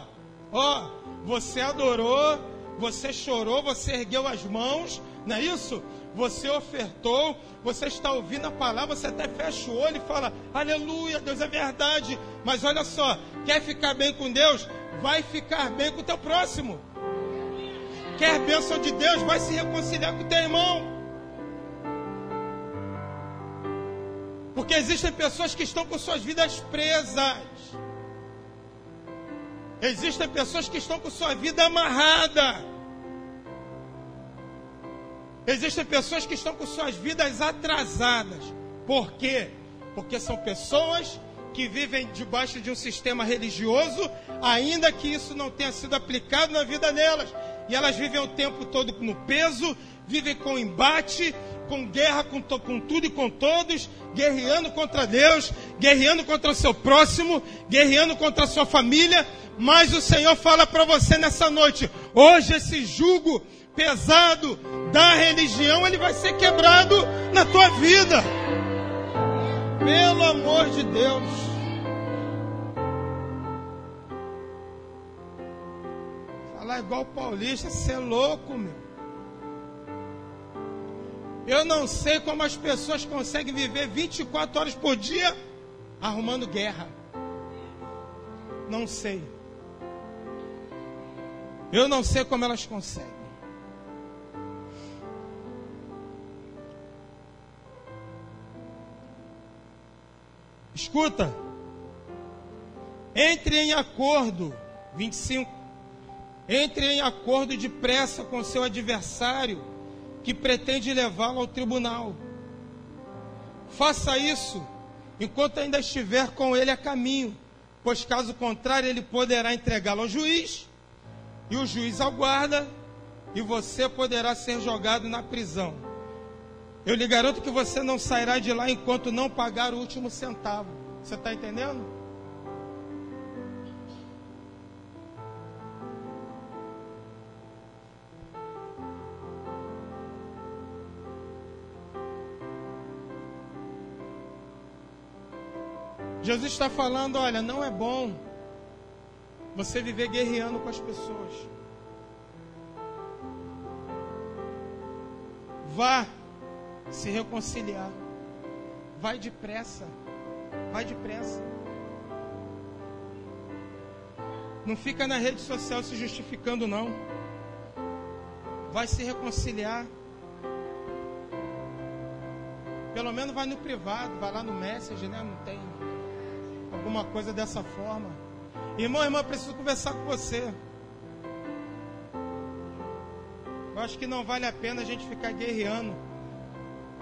ó, você adorou, você chorou, você ergueu as mãos, não é isso? Você ofertou, você está ouvindo a palavra, você até fecha o olho e fala, aleluia, Deus é verdade. Mas olha só, quer ficar bem com Deus? Vai ficar bem com o teu próximo. Quer bênção de Deus? Vai se reconciliar com o teu irmão. Porque existem pessoas que estão com suas vidas presas. Existem pessoas que estão com sua vida amarrada. Existem pessoas que estão com suas vidas atrasadas. Por quê? Porque são pessoas que vivem debaixo de um sistema religioso, ainda que isso não tenha sido aplicado na vida delas. E elas vivem o tempo todo no peso, vivem com embate, com guerra com, com tudo e com todos, guerreando contra Deus, guerreando contra o seu próximo, guerreando contra sua família. Mas o Senhor fala para você nessa noite: hoje esse jugo pesado da religião ele vai ser quebrado na tua vida. Pelo amor de Deus. Falar igual paulista, você é louco, meu. Eu não sei como as pessoas conseguem viver 24 horas por dia arrumando guerra. Não sei. Eu não sei como elas conseguem. Escuta. Entre em acordo. 25. Entre em acordo depressa com seu adversário que pretende levá-lo ao tribunal. Faça isso enquanto ainda estiver com ele a caminho, pois caso contrário ele poderá entregá-lo ao juiz e o juiz ao guarda e você poderá ser jogado na prisão. Eu lhe garanto que você não sairá de lá enquanto não pagar o último centavo. Você está entendendo? Jesus está falando: olha, não é bom você viver guerreando com as pessoas. Vá se reconciliar. Vai depressa. Vai depressa. Não fica na rede social se justificando, não. Vai se reconciliar. Pelo menos vai no privado, vai lá no Messenger, né? Não tem alguma coisa dessa forma. Irmão, irmã, preciso conversar com você. Eu acho que não vale a pena a gente ficar guerreando,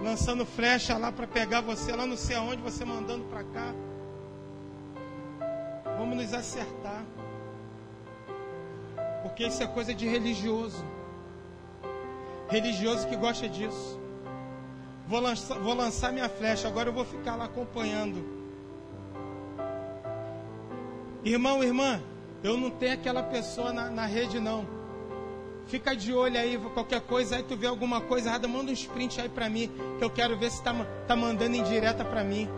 lançando flecha lá para pegar você lá não sei aonde, você mandando para cá. Vamos nos acertar. Porque isso é coisa de religioso. Religioso que gosta disso. Vou lançar, vou lançar minha flecha, agora eu vou ficar lá acompanhando. Irmão, irmã, eu não tenho aquela pessoa na, na rede, não. Fica de olho aí, qualquer coisa, aí tu vê alguma coisa errada, manda um sprint aí pra mim, que eu quero ver se tá, tá mandando em direta pra mim.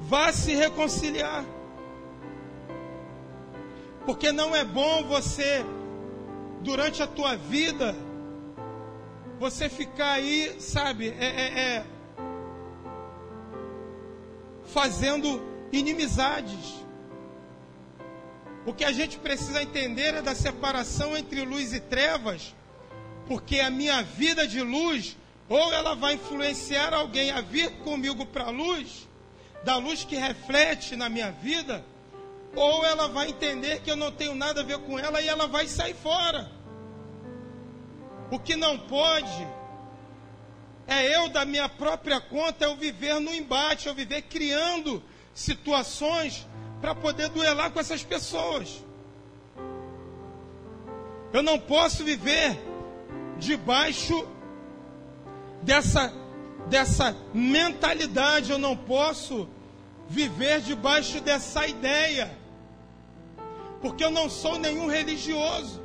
Vá se reconciliar. Porque não é bom você, durante a tua vida, você ficar aí, sabe, é, é, é, fazendo inimizades. O que a gente precisa entender é da separação entre luz e trevas, porque a minha vida de luz, ou ela vai influenciar alguém a vir comigo para a luz, da luz que reflete na minha vida, ou ela vai entender que eu não tenho nada a ver com ela e ela vai sair fora. O que não pode é eu, da minha própria conta, eu viver no embate, eu viver criando situações para poder duelar com essas pessoas. Eu não posso viver debaixo dessa dessa mentalidade, eu não posso viver debaixo dessa ideia, porque eu não sou nenhum religioso.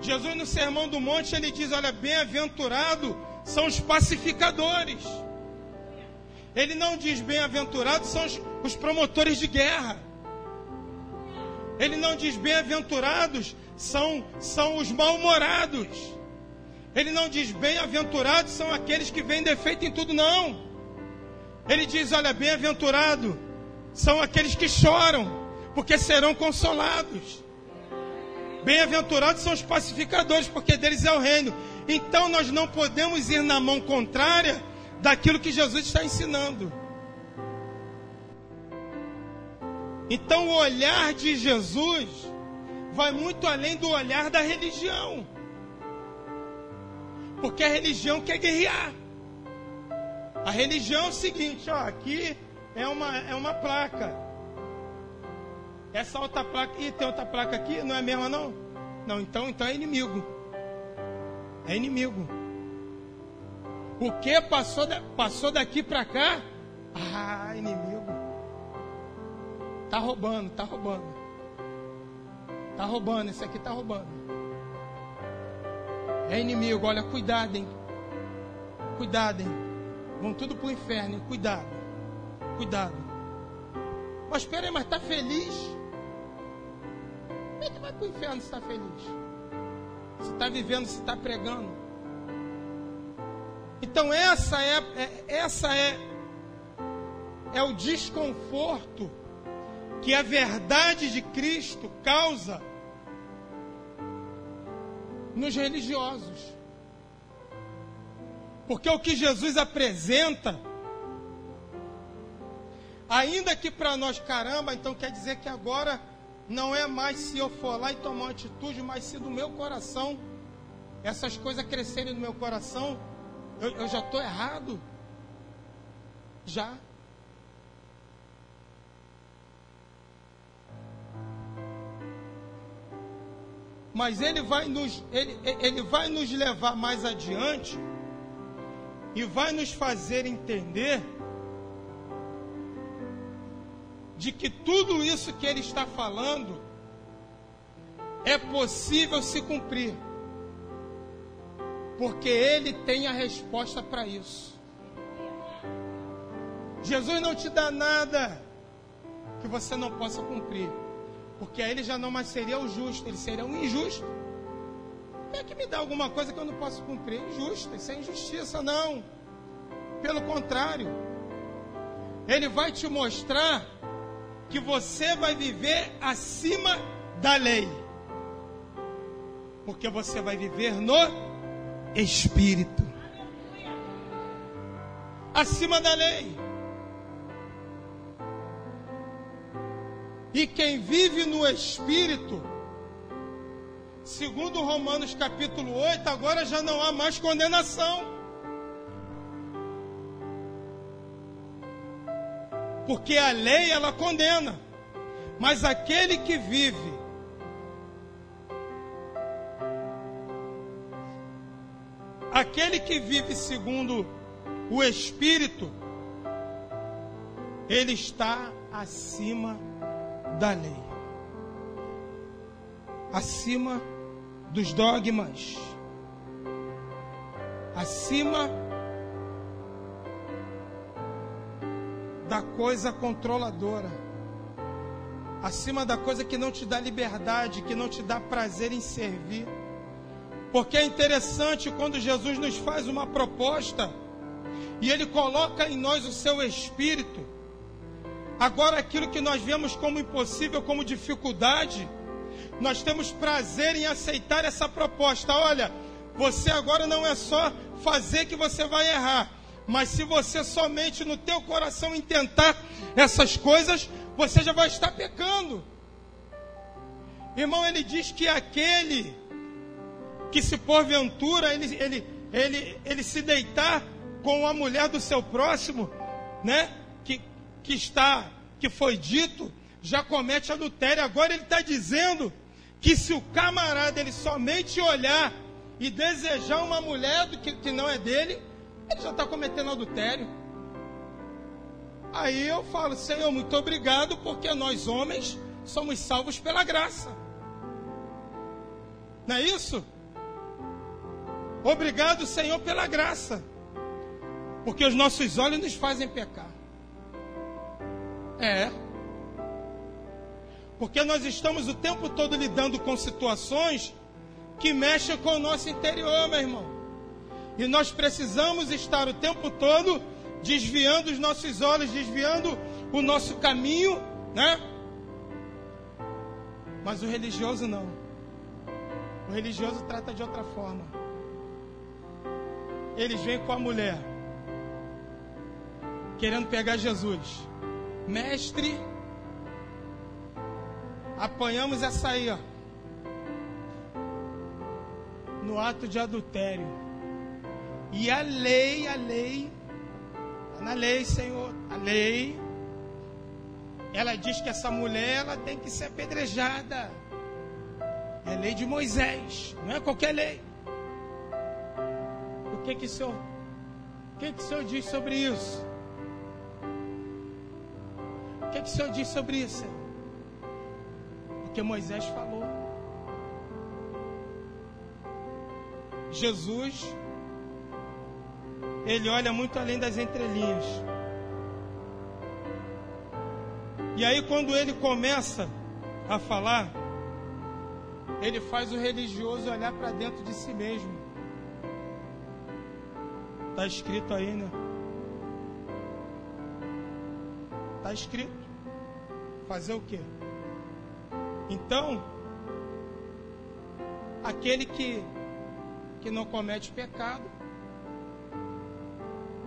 Jesus, no Sermão do Monte, ele diz: Olha, bem-aventurado são os pacificadores. Ele não diz bem-aventurados são os, os promotores de guerra. Ele não diz bem-aventurados são, são os mal-humorados. Ele não diz bem-aventurados são aqueles que veem defeito em tudo, não. Ele diz: olha, bem-aventurado são aqueles que choram, porque serão consolados. Bem-aventurados são os pacificadores, porque deles é o reino. Então nós não podemos ir na mão contrária daquilo que Jesus está ensinando. Então o olhar de Jesus vai muito além do olhar da religião. Porque a religião quer guerrear. A religião é o seguinte, ó, aqui é uma, é uma placa. Essa outra placa, e tem outra placa aqui, não é mesmo não? Não, então, então é inimigo. É inimigo. O que passou, passou daqui para cá? Ah, inimigo. Tá roubando, tá roubando. Tá roubando, esse aqui tá roubando. É inimigo, olha, cuidado, hein? Cuidado, hein? Vão tudo pro inferno, hein? Cuidado. Cuidado. Mas espera aí, mas tá feliz? Como é que vai pro inferno se está feliz? Se está vivendo, se está pregando. Então essa é, é, essa é é o desconforto que a verdade de Cristo causa nos religiosos. Porque o que Jesus apresenta, ainda que para nós, caramba, então quer dizer que agora não é mais se eu for lá e tomar uma atitude, mas se do meu coração essas coisas crescerem no meu coração, eu, eu já estou errado. Já. mas ele vai nos, ele, ele vai nos levar mais adiante e vai nos fazer entender de que tudo isso que ele está falando é possível se cumprir, porque ele tem a resposta para isso. Jesus não te dá nada que você não possa cumprir. Porque aí ele já não mais seria o justo, ele seria um injusto. Como é que me dá alguma coisa que eu não posso cumprir? Injusto, isso é injustiça, não. pelo contrário, ele vai te mostrar que você vai viver acima da lei. Porque você vai viver no Espírito acima da lei. E quem vive no Espírito, segundo Romanos capítulo 8, agora já não há mais condenação. Porque a lei ela condena. Mas aquele que vive aquele que vive segundo o Espírito, ele está acima da lei, acima dos dogmas, acima da coisa controladora, acima da coisa que não te dá liberdade, que não te dá prazer em servir. Porque é interessante quando Jesus nos faz uma proposta e Ele coloca em nós o seu espírito. Agora, aquilo que nós vemos como impossível, como dificuldade, nós temos prazer em aceitar essa proposta. Olha, você agora não é só fazer que você vai errar, mas se você somente no teu coração intentar essas coisas, você já vai estar pecando. Irmão, ele diz que aquele que se porventura ele, ele, ele, ele se deitar com a mulher do seu próximo, né? Que, que está, que foi dito, já comete adultério. Agora ele está dizendo que se o camarada ele somente olhar e desejar uma mulher do que, que não é dele, ele já está cometendo adultério. Aí eu falo, Senhor, muito obrigado, porque nós homens somos salvos pela graça. Não é isso? Obrigado, Senhor, pela graça. Porque os nossos olhos nos fazem pecar. É. Porque nós estamos o tempo todo lidando com situações que mexem com o nosso interior, meu irmão. E nós precisamos estar o tempo todo desviando os nossos olhos, desviando o nosso caminho, né? Mas o religioso não. O religioso trata de outra forma. Eles vêm com a mulher querendo pegar Jesus. Mestre, apanhamos essa aí, ó. No ato de adultério. E a lei, a lei, tá na lei, Senhor, a lei, ela diz que essa mulher ela tem que ser apedrejada. É lei de Moisés, não é qualquer lei. O que que o senhor, o que que o senhor diz sobre isso? que, que o Senhor diz sobre isso? Porque Moisés falou. Jesus, ele olha muito além das entrelinhas. E aí, quando ele começa a falar, ele faz o religioso olhar para dentro de si mesmo. Está escrito aí, né? Está escrito. Fazer o quê? Então, aquele que, que não comete pecado,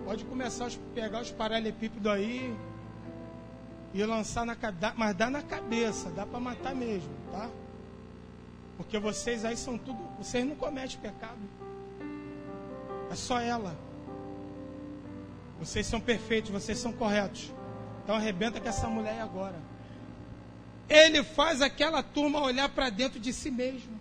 pode começar a pegar os paralelepípedos aí e lançar na cabeça, mas dá na cabeça, dá para matar mesmo, tá? Porque vocês aí são tudo, vocês não cometem pecado. É só ela. Vocês são perfeitos, vocês são corretos. Então arrebenta com essa mulher agora ele faz aquela turma olhar para dentro de si mesmo.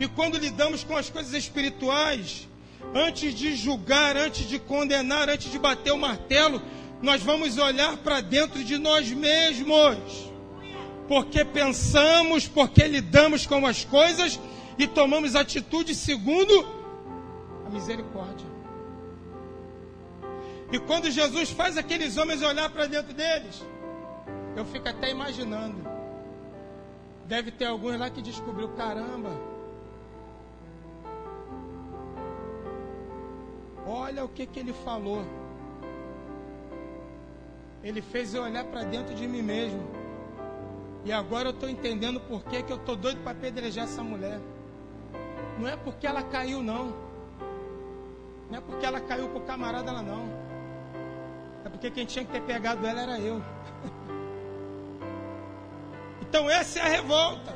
E quando lidamos com as coisas espirituais, antes de julgar, antes de condenar, antes de bater o martelo, nós vamos olhar para dentro de nós mesmos. Porque pensamos, porque lidamos com as coisas e tomamos atitude segundo a misericórdia. E quando Jesus faz aqueles homens olhar para dentro deles, eu fico até imaginando. Deve ter alguns lá que descobriu, caramba. Olha o que, que ele falou. Ele fez eu olhar para dentro de mim mesmo. E agora eu estou entendendo por que, que eu estou doido para apedrejar essa mulher. Não é porque ela caiu, não. Não é porque ela caiu com o camarada, não. É porque quem tinha que ter pegado ela era eu. Então essa é a revolta.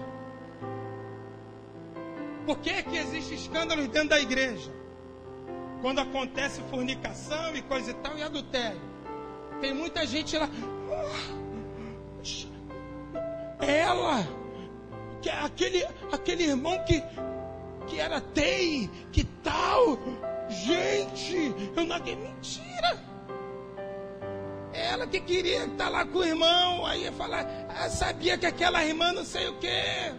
Por que, que existe escândalos dentro da igreja? Quando acontece fornicação e coisa e tal e adultério. Tem muita gente lá. Ela, que é aquele, aquele irmão que, que era TEI, que tal. Gente, eu não. Mentira. Ela que queria estar lá com o irmão, aí ia falar, ah, sabia que aquela irmã não sei o quê.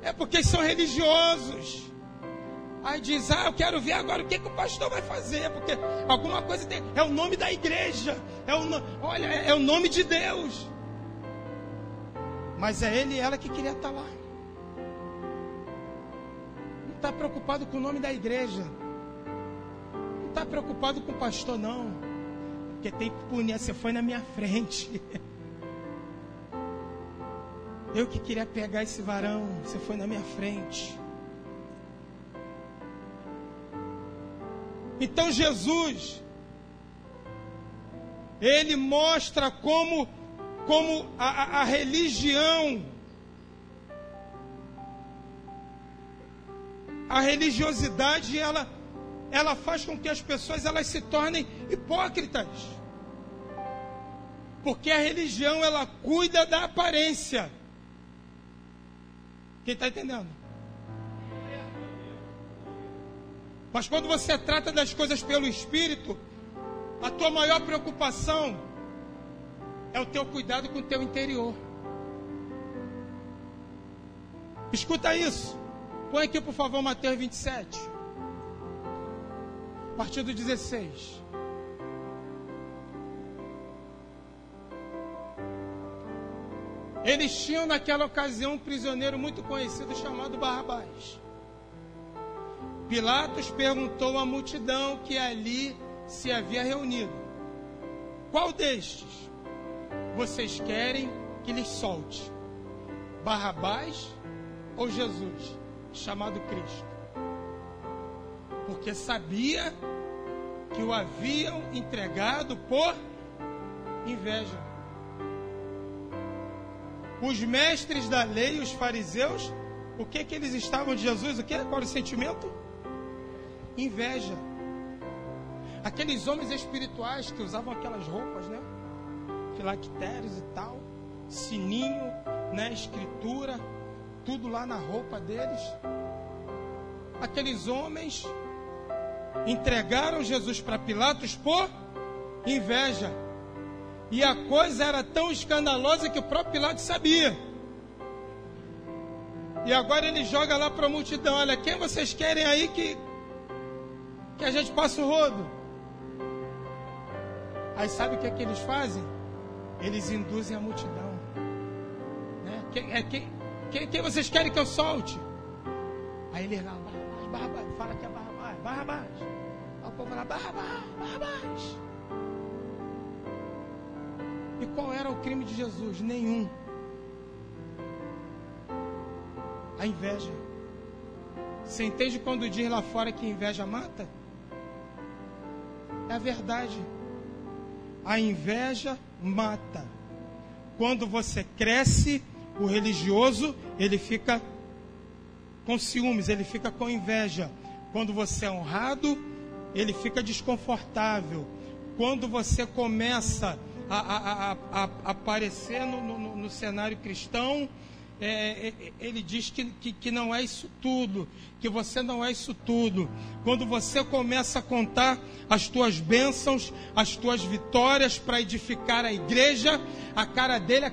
É porque são religiosos. Aí diz, ah, eu quero ver agora o que, que o pastor vai fazer, porque alguma coisa tem. É o nome da igreja. É o, olha, é, é o nome de Deus. Mas é ele e ela que queria estar lá. Não está preocupado com o nome da igreja. Está preocupado com o pastor, não. Porque tem que punir, você foi na minha frente. Eu que queria pegar esse varão, você foi na minha frente. Então Jesus, ele mostra como, como a, a, religião, a religiosidade, ela, ela faz com que as pessoas elas se tornem hipócritas. Porque a religião ela cuida da aparência. Quem está entendendo? Mas quando você trata das coisas pelo Espírito, a tua maior preocupação é o teu cuidado com o teu interior. Escuta isso. Põe aqui, por favor, Mateus 27. Partir do 16. Eles tinham naquela ocasião um prisioneiro muito conhecido chamado Barrabás. Pilatos perguntou à multidão que ali se havia reunido: Qual destes vocês querem que lhes solte? Barrabás ou Jesus, chamado Cristo? Porque sabia que o haviam entregado por inveja. Os mestres da lei, os fariseus, o que que eles estavam de Jesus? O que? Qual era o sentimento? inveja. Aqueles homens espirituais que usavam aquelas roupas, né? Filactérios e tal, sininho, né? Escritura, tudo lá na roupa deles. Aqueles homens entregaram Jesus para Pilatos por inveja. E a coisa era tão escandalosa que o próprio Pilatos sabia. E agora ele joga lá para a multidão: Olha, quem vocês querem aí que, que a gente passa o rodo. Aí sabe o que é que eles fazem? Eles induzem a multidão. Né? Quem, é, quem, quem, quem vocês querem que eu solte? Aí ele lá, Barrabás, Barrabás, fala que é Barrabás. Aí o povo Barrabás, Barrabás. E qual era o crime de Jesus? Nenhum. A inveja. Você entende quando diz lá fora que inveja mata? É a verdade. A inveja mata. Quando você cresce, o religioso, ele fica com ciúmes, ele fica com inveja. Quando você é honrado, ele fica desconfortável. Quando você começa a, a, a, a aparecer no, no, no cenário cristão, é, é, ele diz que, que, que, não é isso tudo, que você não é isso tudo. Quando você começa a contar as tuas bênçãos, as tuas vitórias para edificar a igreja, a cara dele, a,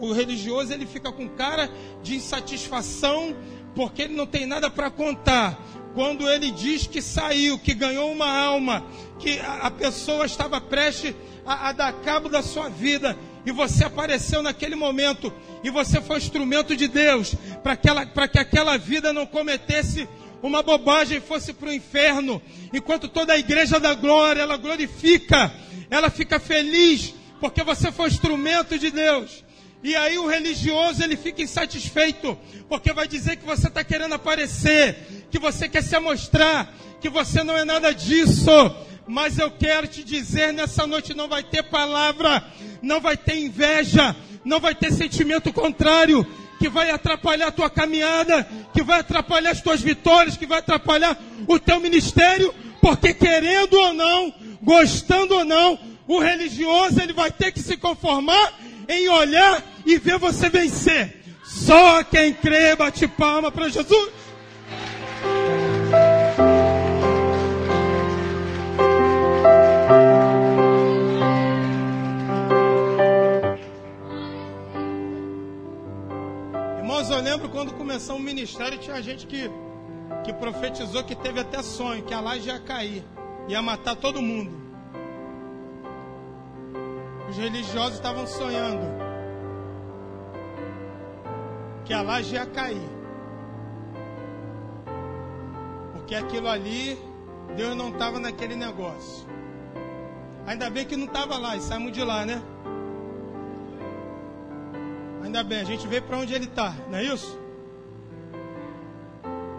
o religioso, ele fica com cara de insatisfação, porque ele não tem nada para contar. Quando ele diz que saiu, que ganhou uma alma, que a, pessoa estava prestes a, a dar cabo da sua vida, e você apareceu naquele momento e você foi instrumento de Deus para que aquela vida não cometesse uma bobagem fosse para o inferno, enquanto toda a igreja da glória, ela glorifica, ela fica feliz, porque você foi instrumento de Deus. E aí o religioso ele fica insatisfeito, porque vai dizer que você está querendo aparecer, que você quer se amostrar, que você não é nada disso. Mas eu quero te dizer, nessa noite não vai ter palavra, não vai ter inveja, não vai ter sentimento contrário, que vai atrapalhar a tua caminhada, que vai atrapalhar as tuas vitórias, que vai atrapalhar o teu ministério, porque querendo ou não, gostando ou não, o religioso ele vai ter que se conformar em olhar e ver você vencer. Só quem crê bate palma para Jesus. Irmãos, eu lembro quando começou o ministério, tinha gente que, que profetizou que teve até sonho, que a laje ia cair, ia matar todo mundo. Os religiosos estavam sonhando que a laje ia cair. Porque aquilo ali, Deus não estava naquele negócio. Ainda bem que não estava lá e saímos de lá, né? Ainda bem, a gente vê para onde ele está, não é isso?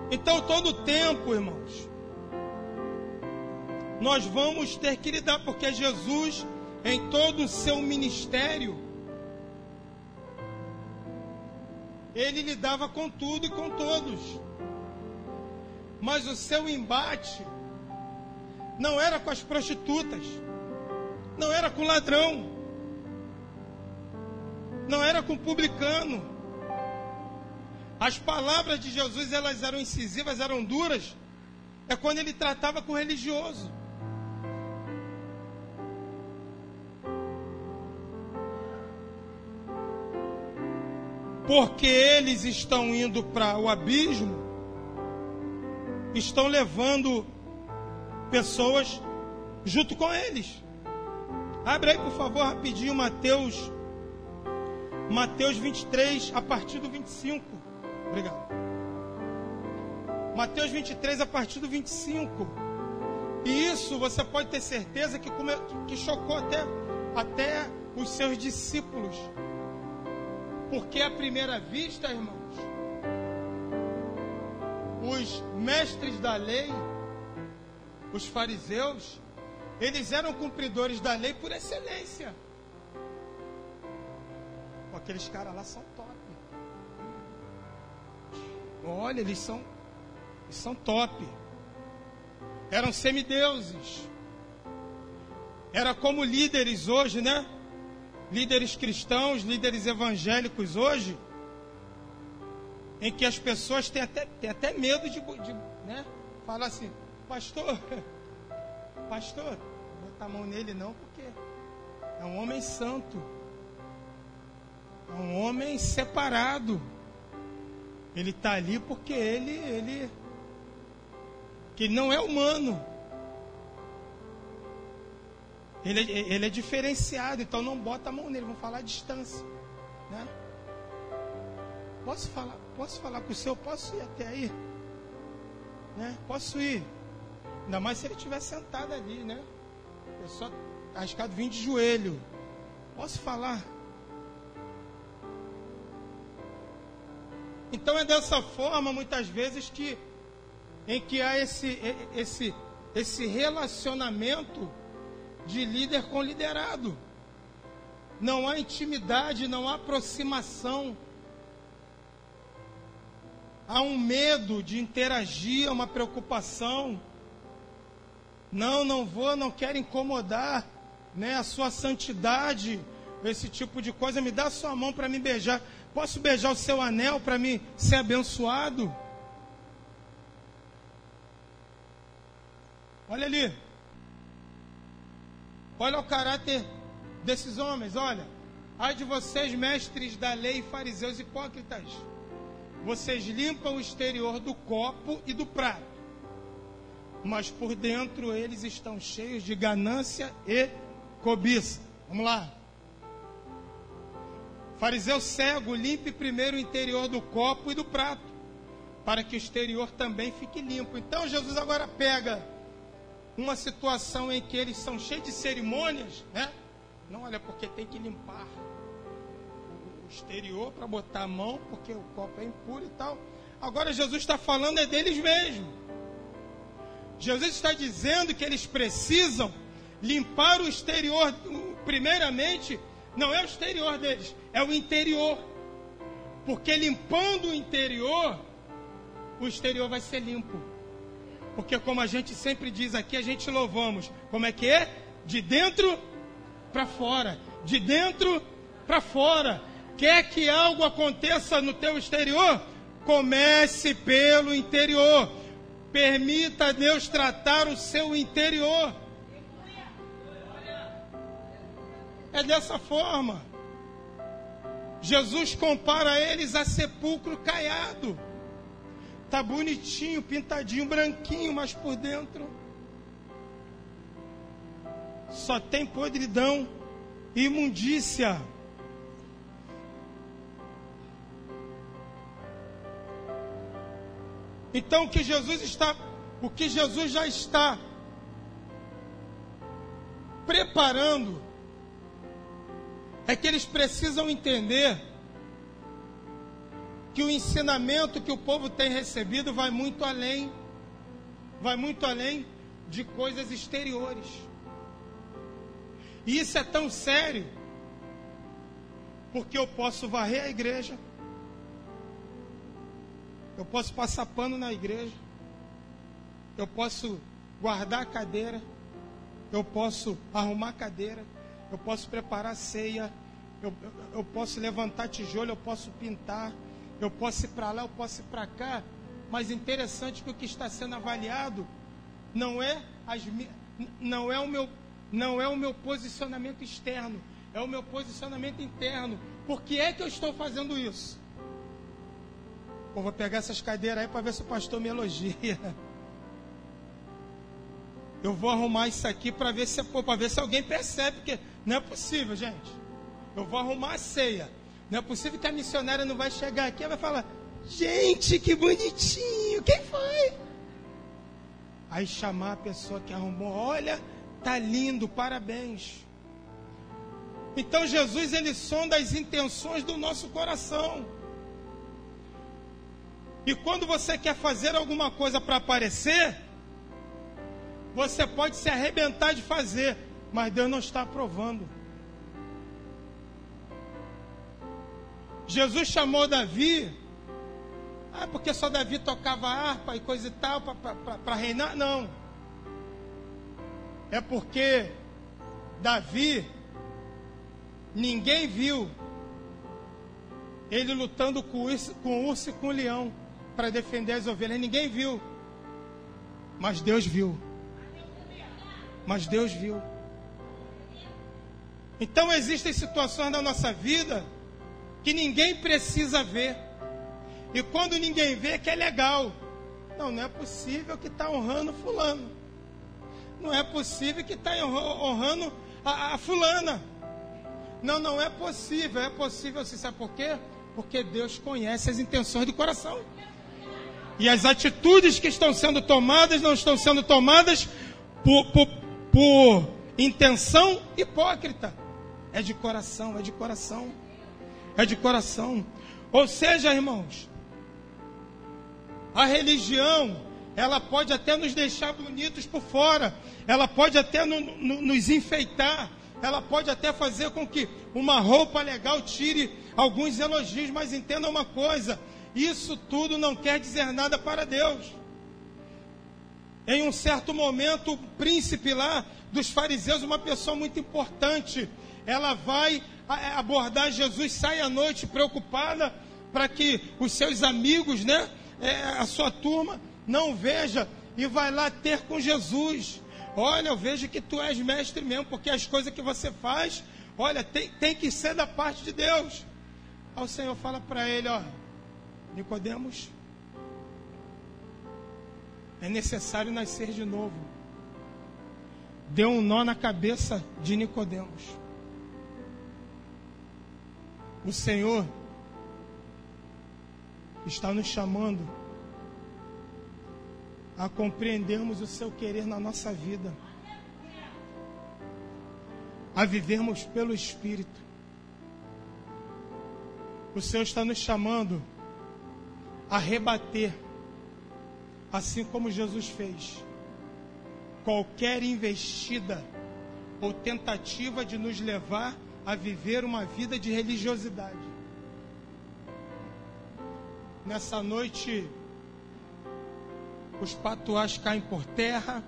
Então, todo tempo, irmãos, nós vamos ter que lidar, porque Jesus em todo o seu ministério, ele lidava com tudo e com todos. Mas o seu embate não era com as prostitutas, não era com o ladrão, não era com o publicano. As palavras de Jesus elas eram incisivas, eram duras. É quando ele tratava com o religioso. porque eles estão indo para o abismo, estão levando pessoas junto com eles. Abre aí, por favor, rapidinho, Mateus, Mateus 23, a partir do 25. Obrigado. Mateus 23, a partir do 25. E isso você pode ter certeza que, que chocou até, até os seus discípulos. Porque à primeira vista, irmãos, os mestres da lei, os fariseus, eles eram cumpridores da lei por excelência. Aqueles caras lá são top. Olha, eles são, eles são top. Eram semideuses. Era como líderes hoje, né? líderes cristãos, líderes evangélicos hoje, em que as pessoas têm até, têm até medo de, de né, falar assim, pastor, pastor, não botar a mão nele não, porque é um homem santo, é um homem separado. Ele está ali porque ele, ele, que não é humano. Ele, ele é diferenciado, então não bota a mão nele, vamos falar a distância. Né? Posso falar, posso falar com o senhor? Posso ir até aí? Né? Posso ir. Ainda mais se ele estiver sentado ali, né? Eu só arriscado vim de joelho. Posso falar? Então é dessa forma, muitas vezes, que em que há esse, esse, esse relacionamento de líder com liderado. Não há intimidade, não há aproximação. Há um medo de interagir, uma preocupação. Não, não vou, não quero incomodar né, a sua santidade, esse tipo de coisa. Me dá a sua mão para me beijar. Posso beijar o seu anel para me ser abençoado? Olha ali. Olha o caráter desses homens, olha. Ai de vocês, mestres da lei, fariseus hipócritas. Vocês limpam o exterior do copo e do prato, mas por dentro eles estão cheios de ganância e cobiça. Vamos lá. Fariseu cego, limpe primeiro o interior do copo e do prato, para que o exterior também fique limpo. Então Jesus agora pega uma situação em que eles são cheios de cerimônias, né? Não, olha, porque tem que limpar exterior para botar a mão, porque o copo é impuro e tal. Agora Jesus está falando é deles mesmo. Jesus está dizendo que eles precisam limpar o exterior, primeiramente, não é o exterior deles, é o interior. Porque limpando o interior, o exterior vai ser limpo. Porque como a gente sempre diz aqui, a gente louvamos. Como é que é? De dentro para fora. De dentro para fora. Quer que algo aconteça no teu exterior? Comece pelo interior. Permita Deus tratar o seu interior. É dessa forma. Jesus compara eles a sepulcro caiado. Tá bonitinho, pintadinho, branquinho, mas por dentro só tem podridão e imundícia. Então o que Jesus está, o que Jesus já está preparando é que eles precisam entender que o ensinamento que o povo tem recebido vai muito além, vai muito além de coisas exteriores. E isso é tão sério, porque eu posso varrer a igreja, eu posso passar pano na igreja, eu posso guardar a cadeira, eu posso arrumar a cadeira, eu posso preparar ceia, eu, eu, eu posso levantar tijolo, eu posso pintar, eu posso ir para lá, eu posso ir para cá. Mas interessante que o que está sendo avaliado não é, as, não é, o, meu, não é o meu posicionamento externo, é o meu posicionamento interno. Por que é que eu estou fazendo isso? Vou pegar essas cadeiras aí para ver se o pastor me elogia. Eu vou arrumar isso aqui para ver se ver se alguém percebe que não é possível, gente. Eu vou arrumar a ceia. Não é possível que a missionária não vai chegar aqui e vai falar: Gente, que bonitinho, quem foi? Aí chamar a pessoa que arrumou: Olha, tá lindo, parabéns. Então Jesus ele sonda as intenções do nosso coração. E quando você quer fazer alguma coisa para aparecer, você pode se arrebentar de fazer, mas Deus não está aprovando. Jesus chamou Davi, ah, porque só Davi tocava harpa e coisa e tal para reinar? Não. É porque Davi, ninguém viu ele lutando com o urso, com o urso e com o leão para defender as ovelhas. Ninguém viu. Mas Deus viu. Mas Deus viu. Então existem situações na nossa vida que ninguém precisa ver. E quando ninguém vê, que é legal. Não, não é possível que está honrando fulano. Não é possível que está honrando a, a, fulana. Não, não é possível. É possível, você sabe por quê? Porque Deus conhece as intenções do coração. E as atitudes que estão sendo tomadas não estão sendo tomadas por, por, por intenção hipócrita. É de coração, é de coração é de coração. Ou seja, irmãos, a religião, ela pode até nos deixar bonitos por fora, ela pode até no, no, nos enfeitar, ela pode até fazer com que uma roupa legal tire alguns elogios, mas entenda uma coisa: isso tudo não quer dizer nada para Deus. Em um certo momento, o príncipe lá dos fariseus, uma pessoa muito importante, ela vai abordar Jesus, sai à noite preocupada para que os seus amigos, né, é, a sua turma, não veja e vai lá ter com Jesus. Olha, eu vejo que tu és mestre mesmo, porque as coisas que você faz, olha, tem, tem que ser da parte de Deus. Aí o Senhor fala para ele, ó, Nicodemos, é necessário nascer de novo. Deu um nó na cabeça de Nicodemos. O Senhor está nos chamando a compreendermos o seu querer na nossa vida, a vivermos pelo Espírito. O Senhor está nos chamando a rebater, assim como Jesus fez, qualquer investida ou tentativa de nos levar a viver uma vida de religiosidade. Nessa noite, os patuás caem por terra,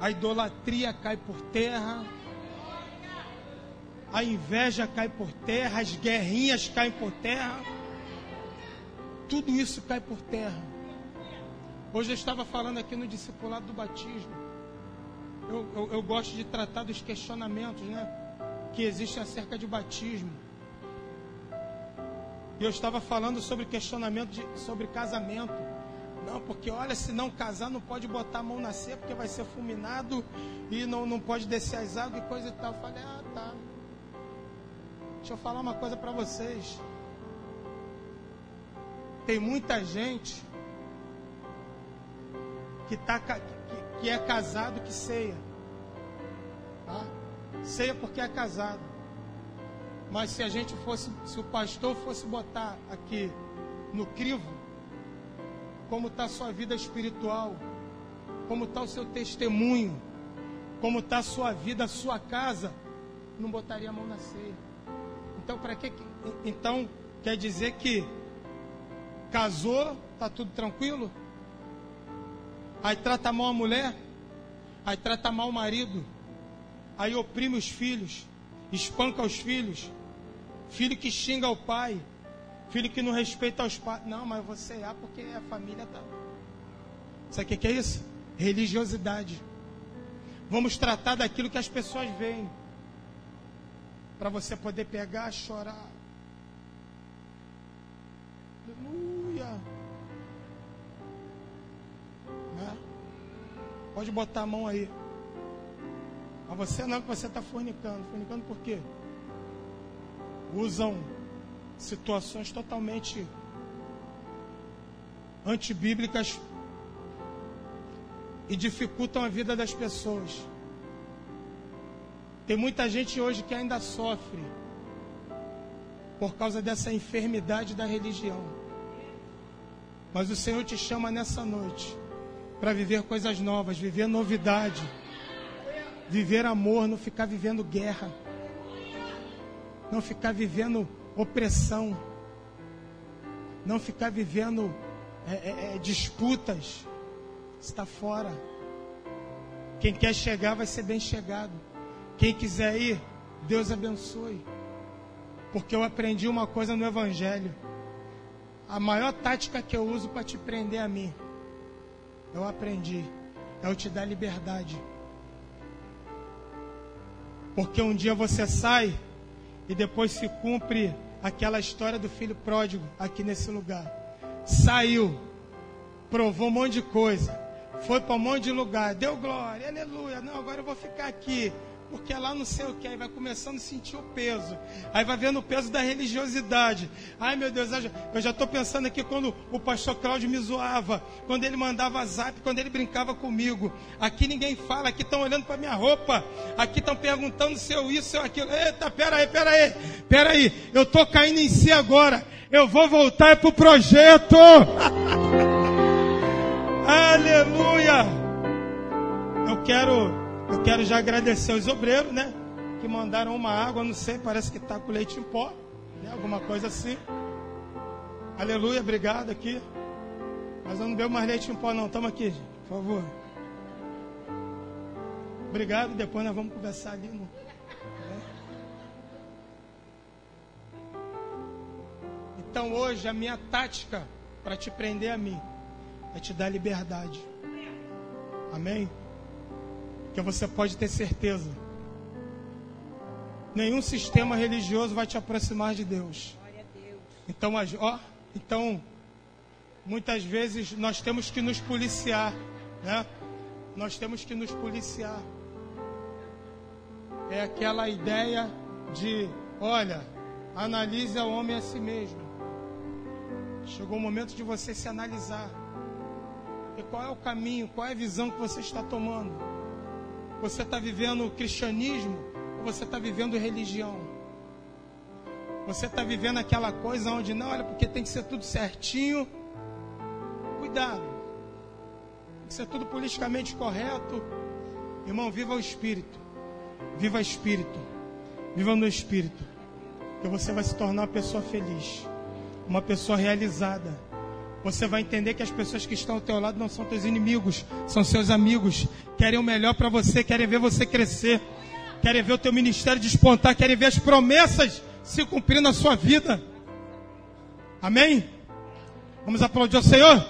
a idolatria cai por terra, a inveja cai por terra, as guerrinhas caem por terra, tudo isso cai por terra. Hoje eu estava falando aqui no discipulado do batismo. Eu, eu, eu gosto de tratar dos questionamentos né, que existem acerca de batismo. E eu estava falando sobre questionamento de, sobre casamento. Não, porque olha, se não casar, não pode botar a mão na ceia, porque vai ser fulminado e não, não pode descer as águas e coisa e tal. Eu falei, ah, tá. Deixa eu falar uma coisa para vocês. Tem muita gente que, tá, que, que é casado que ceia. Tá? Ceia porque é casado. Mas se a gente fosse, se o pastor fosse botar aqui no crivo, como está a sua vida espiritual, como está o seu testemunho, como está a sua vida, a sua casa, não botaria a mão na ceia. Então, para que? Então, quer dizer que casou, está tudo tranquilo? Aí trata mal a mulher, aí trata mal o marido, aí oprime os filhos, espanca os filhos, filho que xinga o pai, filho que não respeita os pais. Não, mas você é porque a família está. Sabe o que é isso? Religiosidade. Vamos tratar daquilo que as pessoas veem. Para você poder pegar, chorar. Pode botar a mão aí. Mas você não, que você está fornicando. Fornicando por quê? Usam situações totalmente antibíblicas e dificultam a vida das pessoas. Tem muita gente hoje que ainda sofre por causa dessa enfermidade da religião. Mas o Senhor te chama nessa noite para viver coisas novas, viver novidade, viver amor, não ficar vivendo guerra, não ficar vivendo opressão, não ficar vivendo é, é, é, disputas, está fora. Quem quer chegar vai ser bem chegado. Quem quiser ir, Deus abençoe. Porque eu aprendi uma coisa no Evangelho. A maior tática que eu uso para te prender a mim, eu aprendi, é eu te dar liberdade. Porque um dia você sai e depois se cumpre aquela história do filho pródigo aqui nesse lugar. Saiu, provou um monte de coisa, foi para um monte de lugar, deu glória, aleluia. Não, agora eu vou ficar aqui porque lá não sei o que, aí vai começando a sentir o peso, aí vai vendo o peso da religiosidade. Ai meu Deus, eu já estou pensando aqui quando o pastor Cláudio me zoava, quando ele mandava zap, quando ele brincava comigo. Aqui ninguém fala, aqui estão olhando para minha roupa, aqui estão perguntando se eu isso, se eu aquilo. Eita, pera aí, pera aí, pera aí, eu estou caindo em si agora, eu vou voltar para o projeto. Aleluia! Eu quero eu quero já agradecer aos obreiros, né? Que mandaram uma água, não sei, parece que está com leite em pó, né? alguma coisa assim. Aleluia, obrigado aqui. Mas eu não bebo mais leite em pó, não. Toma aqui, gente, por favor. Obrigado, depois nós vamos conversar ali. No... Então hoje a minha tática para te prender a mim é te dar liberdade. Amém? Que você pode ter certeza. Nenhum sistema religioso vai te aproximar de Deus. Então, ó, então muitas vezes nós temos que nos policiar, né? Nós temos que nos policiar. É aquela ideia de, olha, analise o homem a si mesmo. Chegou o momento de você se analisar. E qual é o caminho, qual é a visão que você está tomando? Você está vivendo cristianismo ou você está vivendo religião? Você está vivendo aquela coisa onde não, olha, porque tem que ser tudo certinho. Cuidado. Tem que ser tudo politicamente correto. Irmão, viva o Espírito. Viva o Espírito. Viva no Espírito. Que você vai se tornar uma pessoa feliz. Uma pessoa realizada você vai entender que as pessoas que estão ao teu lado não são teus inimigos, são seus amigos. Querem o melhor para você, querem ver você crescer, querem ver o teu ministério despontar, querem ver as promessas se cumprir na sua vida. Amém? Vamos aplaudir ao Senhor?